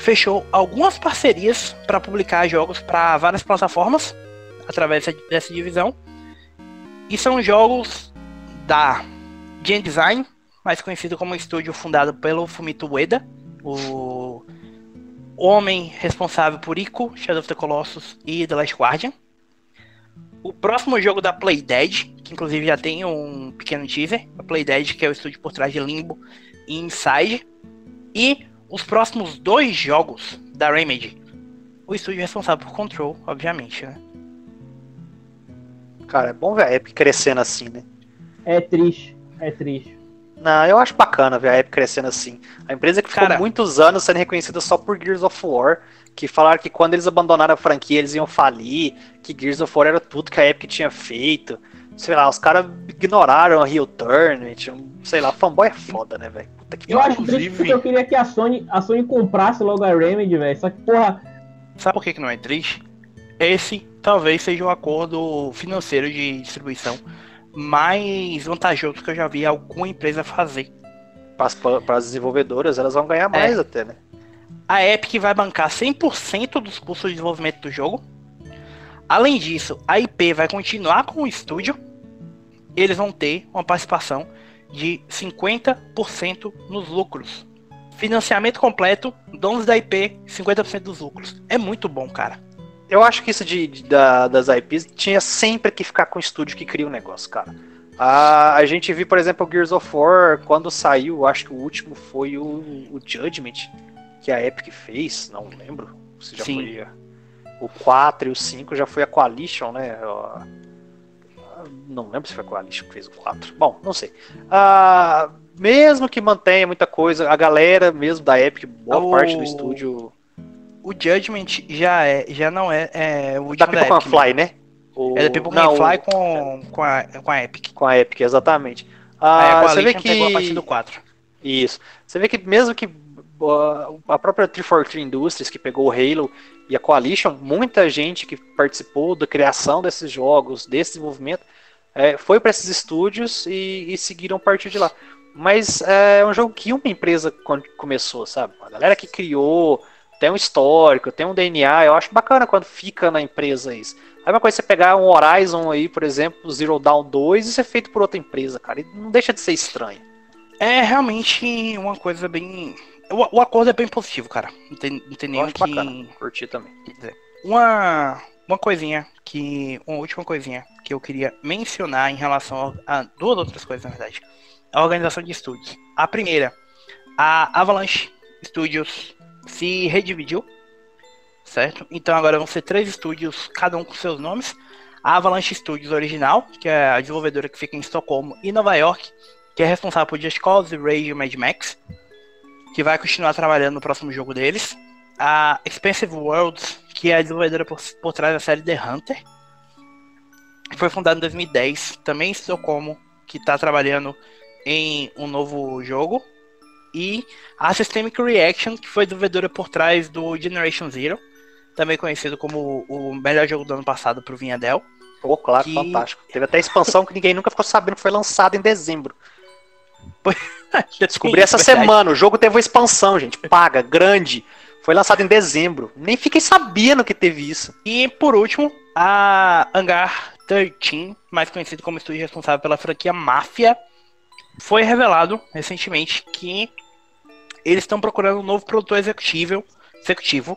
S1: fechou algumas parcerias para publicar jogos para várias plataformas através dessa- divisão. E são jogos da Gen Design, mais conhecido como estúdio fundado pelo Fumito Ueda, o homem responsável por Ico, Shadow of the Colossus e The Last Guardian. O próximo jogo da Playdead, que inclusive já tem um pequeno teaser, a Playdead que é o estúdio por trás de Limbo e Inside. E os próximos dois jogos da Remedy, o estúdio responsável por Control, obviamente, né?
S3: Cara, é bom ver a Epic crescendo assim, né?
S2: É triste, é triste.
S3: Não, eu acho bacana ver a Epic crescendo assim. A empresa que ficou
S1: Cara-
S3: muitos anos sendo reconhecida só por Gears of War, que falaram que quando eles abandonaram a franquia eles iam falir, que Gears of War era tudo que a Epic tinha feito. Sei lá, os caras ignoraram a Real Tournament, um- sei lá, fanboy é foda, né, velho? Puta que
S2: Eu acho triste porque eu queria que a Sony, a Sony comprasse logo a Remedy, velho. Só que, porra,
S1: Sabe por que, que não é triste? Esse talvez seja o acordo financeiro de distribuição mais vantajoso que eu já vi alguma empresa fazer.
S3: Para as desenvolvedoras, elas vão ganhar mais até, né?
S1: A Epic vai bancar 100% dos custos de desenvolvimento do jogo. Além disso, a IP vai continuar com o estúdio. Eles vão ter uma participação de 50% nos lucros. Financiamento completo, donos da IP, 50% dos lucros. É muito bom, cara.
S3: Eu acho que isso de, de- da- das IPs tinha sempre que ficar com o estúdio que cria o negócio, cara. A, a gente viu, por exemplo, o Gears of War, quando saiu, acho que o último foi o, o Judgment, que a Epic fez, não lembro se já
S1: Sim.
S3: foi o 4 e o 5, já foi a Coalition, né? Ó, Não lembro se foi a Coalition que fez o 4. Bom, não sei. Ah, mesmo que mantenha muita coisa, a galera mesmo da Epic, boa
S1: O-
S3: parte do estúdio.
S1: O Judgment já é, já não é, é o
S3: Da
S1: da
S3: People Can
S1: Epic. mesmo.
S3: Fly, né? O-
S1: É da People
S3: não,
S1: Fly com, com, a, com a Epic.
S3: Com a Epic, exatamente. Ah,
S1: a
S3: você vê
S1: Coalition pegou a partir
S3: que.
S1: do 4.
S3: Isso. Você vê que mesmo que a própria 343 Industries, que pegou o Halo e a Coalition, muita gente que participou da criação desses jogos, desse desenvolvimento, é, foi para esses estúdios e, e seguiram a partir de lá. Mas é um jogo que uma empresa começou, sabe? A galera que criou, tem um histórico, tem um DNA, eu acho bacana quando fica na empresa isso. Aí uma coisa é você pegar um Horizon aí, por exemplo, Zero Dawn 2 e ser feito por outra empresa, cara. E não deixa de ser estranho.
S1: É realmente uma coisa bem. O, o acordo é bem positivo, cara. Não tem, não tem
S3: acho
S1: que.
S3: bacana. Curti também.
S1: Uma, uma coisinha que. Uma última coisinha que eu queria mencionar em relação a, a duas outras coisas, na verdade. A organização de estúdios. A primeira, a Avalanche Studios se redividiu, certo? Então agora vão ser três estúdios, cada um com seus nomes. A Avalanche Studios original, que é a desenvolvedora que fica em Estocolmo e Nova York, que é responsável por Just Cause, Rage e Mad Max. Que vai continuar trabalhando no próximo jogo deles. A Expensive Worlds, que é a desenvolvedora por, por trás da série The Hunter, foi fundada em 2010, também em como que está trabalhando em um novo jogo. E a Systemic Reaction, que foi desenvolvedora por trás do Generation Zero, também conhecido como o melhor jogo do ano passado para o Vinhadel.
S3: Pô, claro, que... fantástico. Teve até expansão que ninguém nunca ficou sabendo que foi lançado em dezembro. Descobri essa semana. O jogo teve uma expansão, gente. Paga, grande. Foi lançado em dezembro. Nem fiquei sabendo que teve isso.
S1: E por último, a Hangar 13, mais conhecido como estúdio responsável pela franquia Máfia, foi revelado recentemente que eles estão procurando um novo produtor executivo, executivo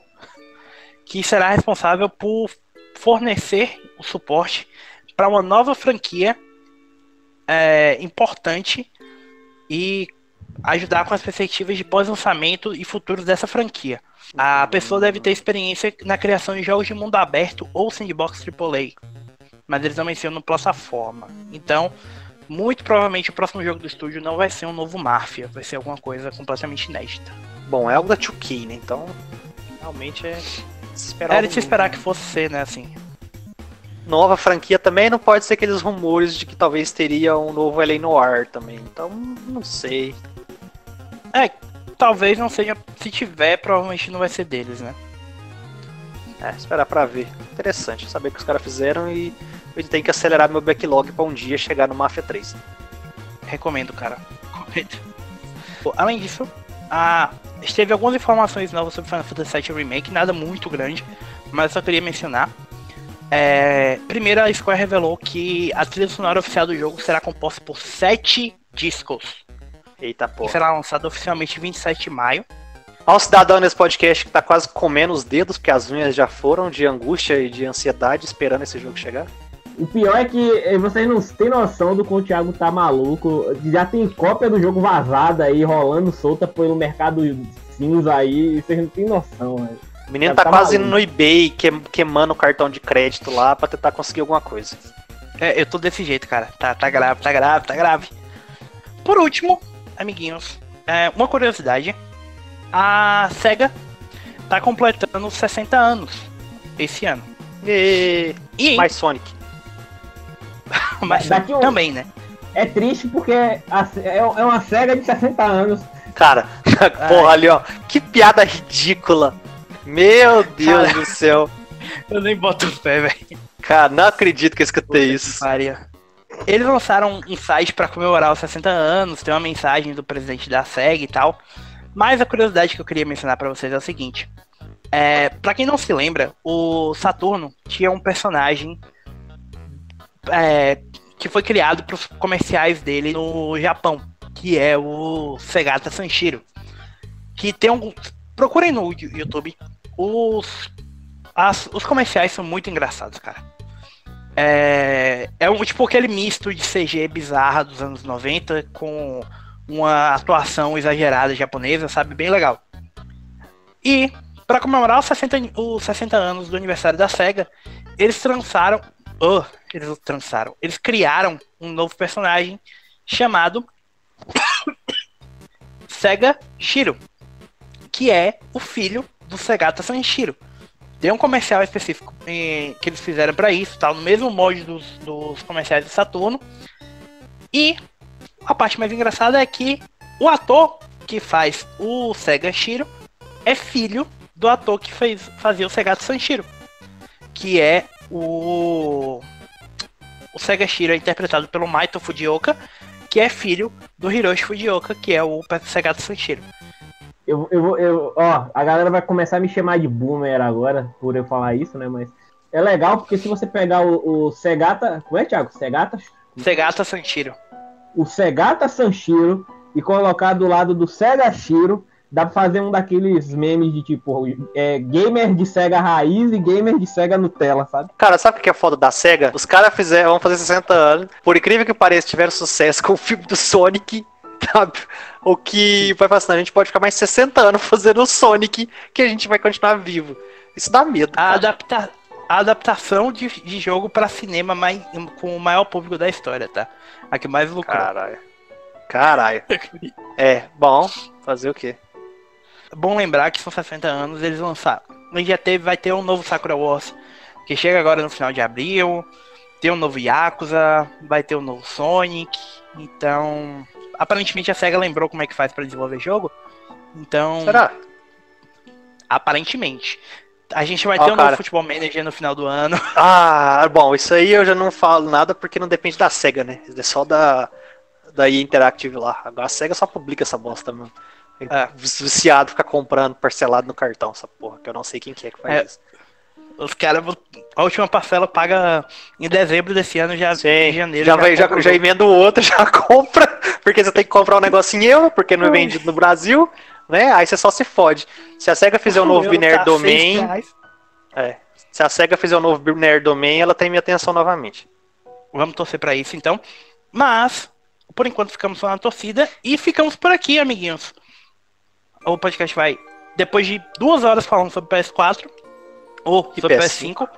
S1: que será responsável por fornecer o suporte para uma nova franquia é, importante e ajudar com as perspectivas de pós-lançamento e futuros dessa franquia. A pessoa deve ter experiência na criação de jogos de mundo aberto ou sandbox AAA, mas eles não mencionam plataforma. Então, muito provavelmente o próximo jogo do estúdio não vai ser um novo Mafia, vai ser alguma coisa completamente inédita.
S3: Bom, é algo da 2K, né? Então, realmente é.
S1: Esperar Era de se esperar que fosse ser, né? Assim
S3: nova franquia também não pode ser aqueles rumores de que talvez teria um novo LA Noir também. Então, não sei.
S1: É, talvez não seja. Se tiver, provavelmente não vai ser deles, né?
S3: É, esperar pra ver. Interessante saber o que os caras fizeram e ele tem que acelerar meu backlog pra um dia chegar no Mafia 3.
S1: Recomendo, cara. Recomendo. Além disso, a... teve algumas informações novas sobre Final Fantasy VII Remake, nada muito grande, mas eu só queria mencionar. É, primeiro, a Square revelou que a trilha sonora oficial do jogo será composta por sete discos.
S3: Eita porra.
S1: E será lançado oficialmente 27 de maio.
S3: Há um cidadão nesse podcast que tá quase comendo os dedos, porque as unhas já foram de angústia e de ansiedade esperando esse jogo chegar.
S2: O pior é que eh, vocês não têm noção do que o Thiago tá maluco. Já tem cópia do jogo vazada aí, rolando solta pelo mercado cinza aí. Vocês não têm noção, velho.
S3: O menino tá, tá quase indo no eBay queimando o cartão de crédito lá pra tentar conseguir alguma coisa.
S1: É, eu tô desse jeito, cara. Tá, tá grave, tá grave, tá grave. Por último, amiguinhos, é, uma curiosidade. A SEGA tá completando 60 anos esse ano.
S3: E, e mais Sonic.
S1: Mas um... também, né?
S2: É triste porque a, é, é uma SEGA de 60 anos.
S3: Cara, porra ali, ó. Que piada ridícula. Meu Deus Cara, do céu.
S1: Eu nem boto fé, velho.
S3: Cara, não acredito que eu escutei isso.
S1: Faria. Eles lançaram um site para comemorar os 60 anos, tem uma mensagem do presidente da SEG e tal. Mas a curiosidade que eu queria mencionar para vocês é o seguinte: é, para quem não se lembra, o Saturno tinha um personagem é, que foi criado para os comerciais dele no Japão, que é o Segata Sanshiro. Que tem um. Procurem no YouTube. Os, as, os comerciais são muito engraçados, cara. É, é um tipo aquele misto de CG bizarra dos anos 90 com uma atuação exagerada japonesa, sabe? Bem legal. E, para comemorar os 60, os 60 anos do aniversário da SEGA, eles trançaram. Oh, eles trançaram. Eles criaram um novo personagem chamado Sega Shiro, que é o filho do Segata Sanshiro. Tem um comercial específico eh, que eles fizeram para isso, tá no mesmo molde dos, dos comerciais de Saturno. E a parte mais engraçada é que o ator que faz o Sega Shiro é filho do ator que fez, fazia o Segata Sanshiro, que é o o Sega Shiro é interpretado pelo Maito Fujioka, que é filho do Hiroshi Fujioka, que é o Segata Sanshiro.
S2: Eu, eu, eu, ó, a galera vai começar a me chamar de boomer agora, por eu falar isso, né? Mas é legal porque se você pegar o, o Segata. Como é, Thiago? Segata?
S1: Segata Sanshiro.
S2: O Segata Sanshiro e colocar do lado do Sega Shiro, dá pra fazer um daqueles memes de tipo é, gamer de Sega raiz e gamer de Sega Nutella, sabe?
S3: Cara, sabe o que é foda da Sega? Os caras fizeram, vão fazer 60 anos. Por incrível que pareça, tiveram sucesso com o filme do Sonic sabe? O que vai passando, a gente pode ficar mais 60 anos fazendo o Sonic que a gente vai continuar vivo. Isso dá medo.
S1: A, adapta a adaptação de, de jogo para cinema mais, com o maior público da história, tá? A que mais lucrou.
S3: Caralho. Caralho. é, bom, fazer o quê?
S1: bom lembrar que são 60 anos, eles lançaram. Já teve, vai ter um novo Sakura Wars, que chega agora no final de abril. Tem um novo Yakuza, vai ter um novo Sonic. Então, aparentemente a SEGA lembrou como é que faz para desenvolver jogo. Então,
S3: Será?
S1: aparentemente. A gente vai
S3: Ó,
S1: ter um
S3: cara.
S1: novo Futebol Manager no final do ano.
S3: Ah, bom, isso aí eu já não falo nada porque não depende da SEGA, né? É só da, da EA Interactive lá. Agora a SEGA só publica essa bosta mesmo.
S1: É.
S3: Viciado, ficar comprando parcelado no cartão, essa porra, que eu não sei quem que é que faz
S1: É.
S3: isso.
S1: Os caras, a última parcela paga em dezembro desse ano, já
S3: Sim,
S1: em janeiro.
S3: já, vai, já,
S1: o
S3: já
S1: jogo.
S3: emenda o outro, já compra, porque você tem que comprar um negócio em euro, porque não é vendido no Brasil, né? Aí você só se fode. Se a SEGA fizer um novo Binary
S1: tá
S3: Domain, é, se a SEGA fizer um novo Binary Domain, ela tem minha atenção novamente.
S1: Vamos torcer pra isso então. Mas, por enquanto, ficamos só na torcida e ficamos por aqui, amiguinhos. O podcast vai, depois de duas horas falando sobre PS4 ou
S3: E
S1: sobre
S3: PS5.
S1: PS5,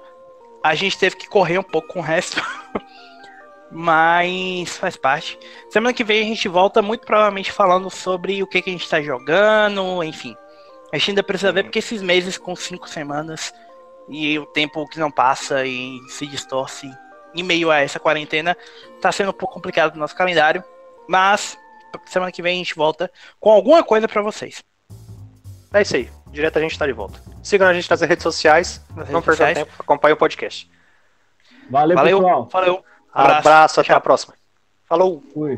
S1: a gente teve que correr um pouco com o resto. Mas faz parte. Semana que vem a gente volta muito provavelmente falando sobre o que, que a gente tá jogando, enfim. A gente ainda precisa ver porque esses meses com cinco semanas e o tempo que não passa e se distorce em meio a essa quarentena tá sendo um pouco complicado no nosso calendário. Mas semana que vem a gente volta com alguma coisa pra vocês.
S3: É isso aí. Direto a gente tá de volta. Sigam a gente nas redes sociais.
S1: Nas
S3: não percam
S1: sociais.
S3: tempo. Acompanhe o podcast.
S2: Valeu,
S1: Valeu,
S2: pessoal.
S1: valeu.
S3: Abraço, até
S1: tchau.
S3: a próxima. Falou!
S2: Fui.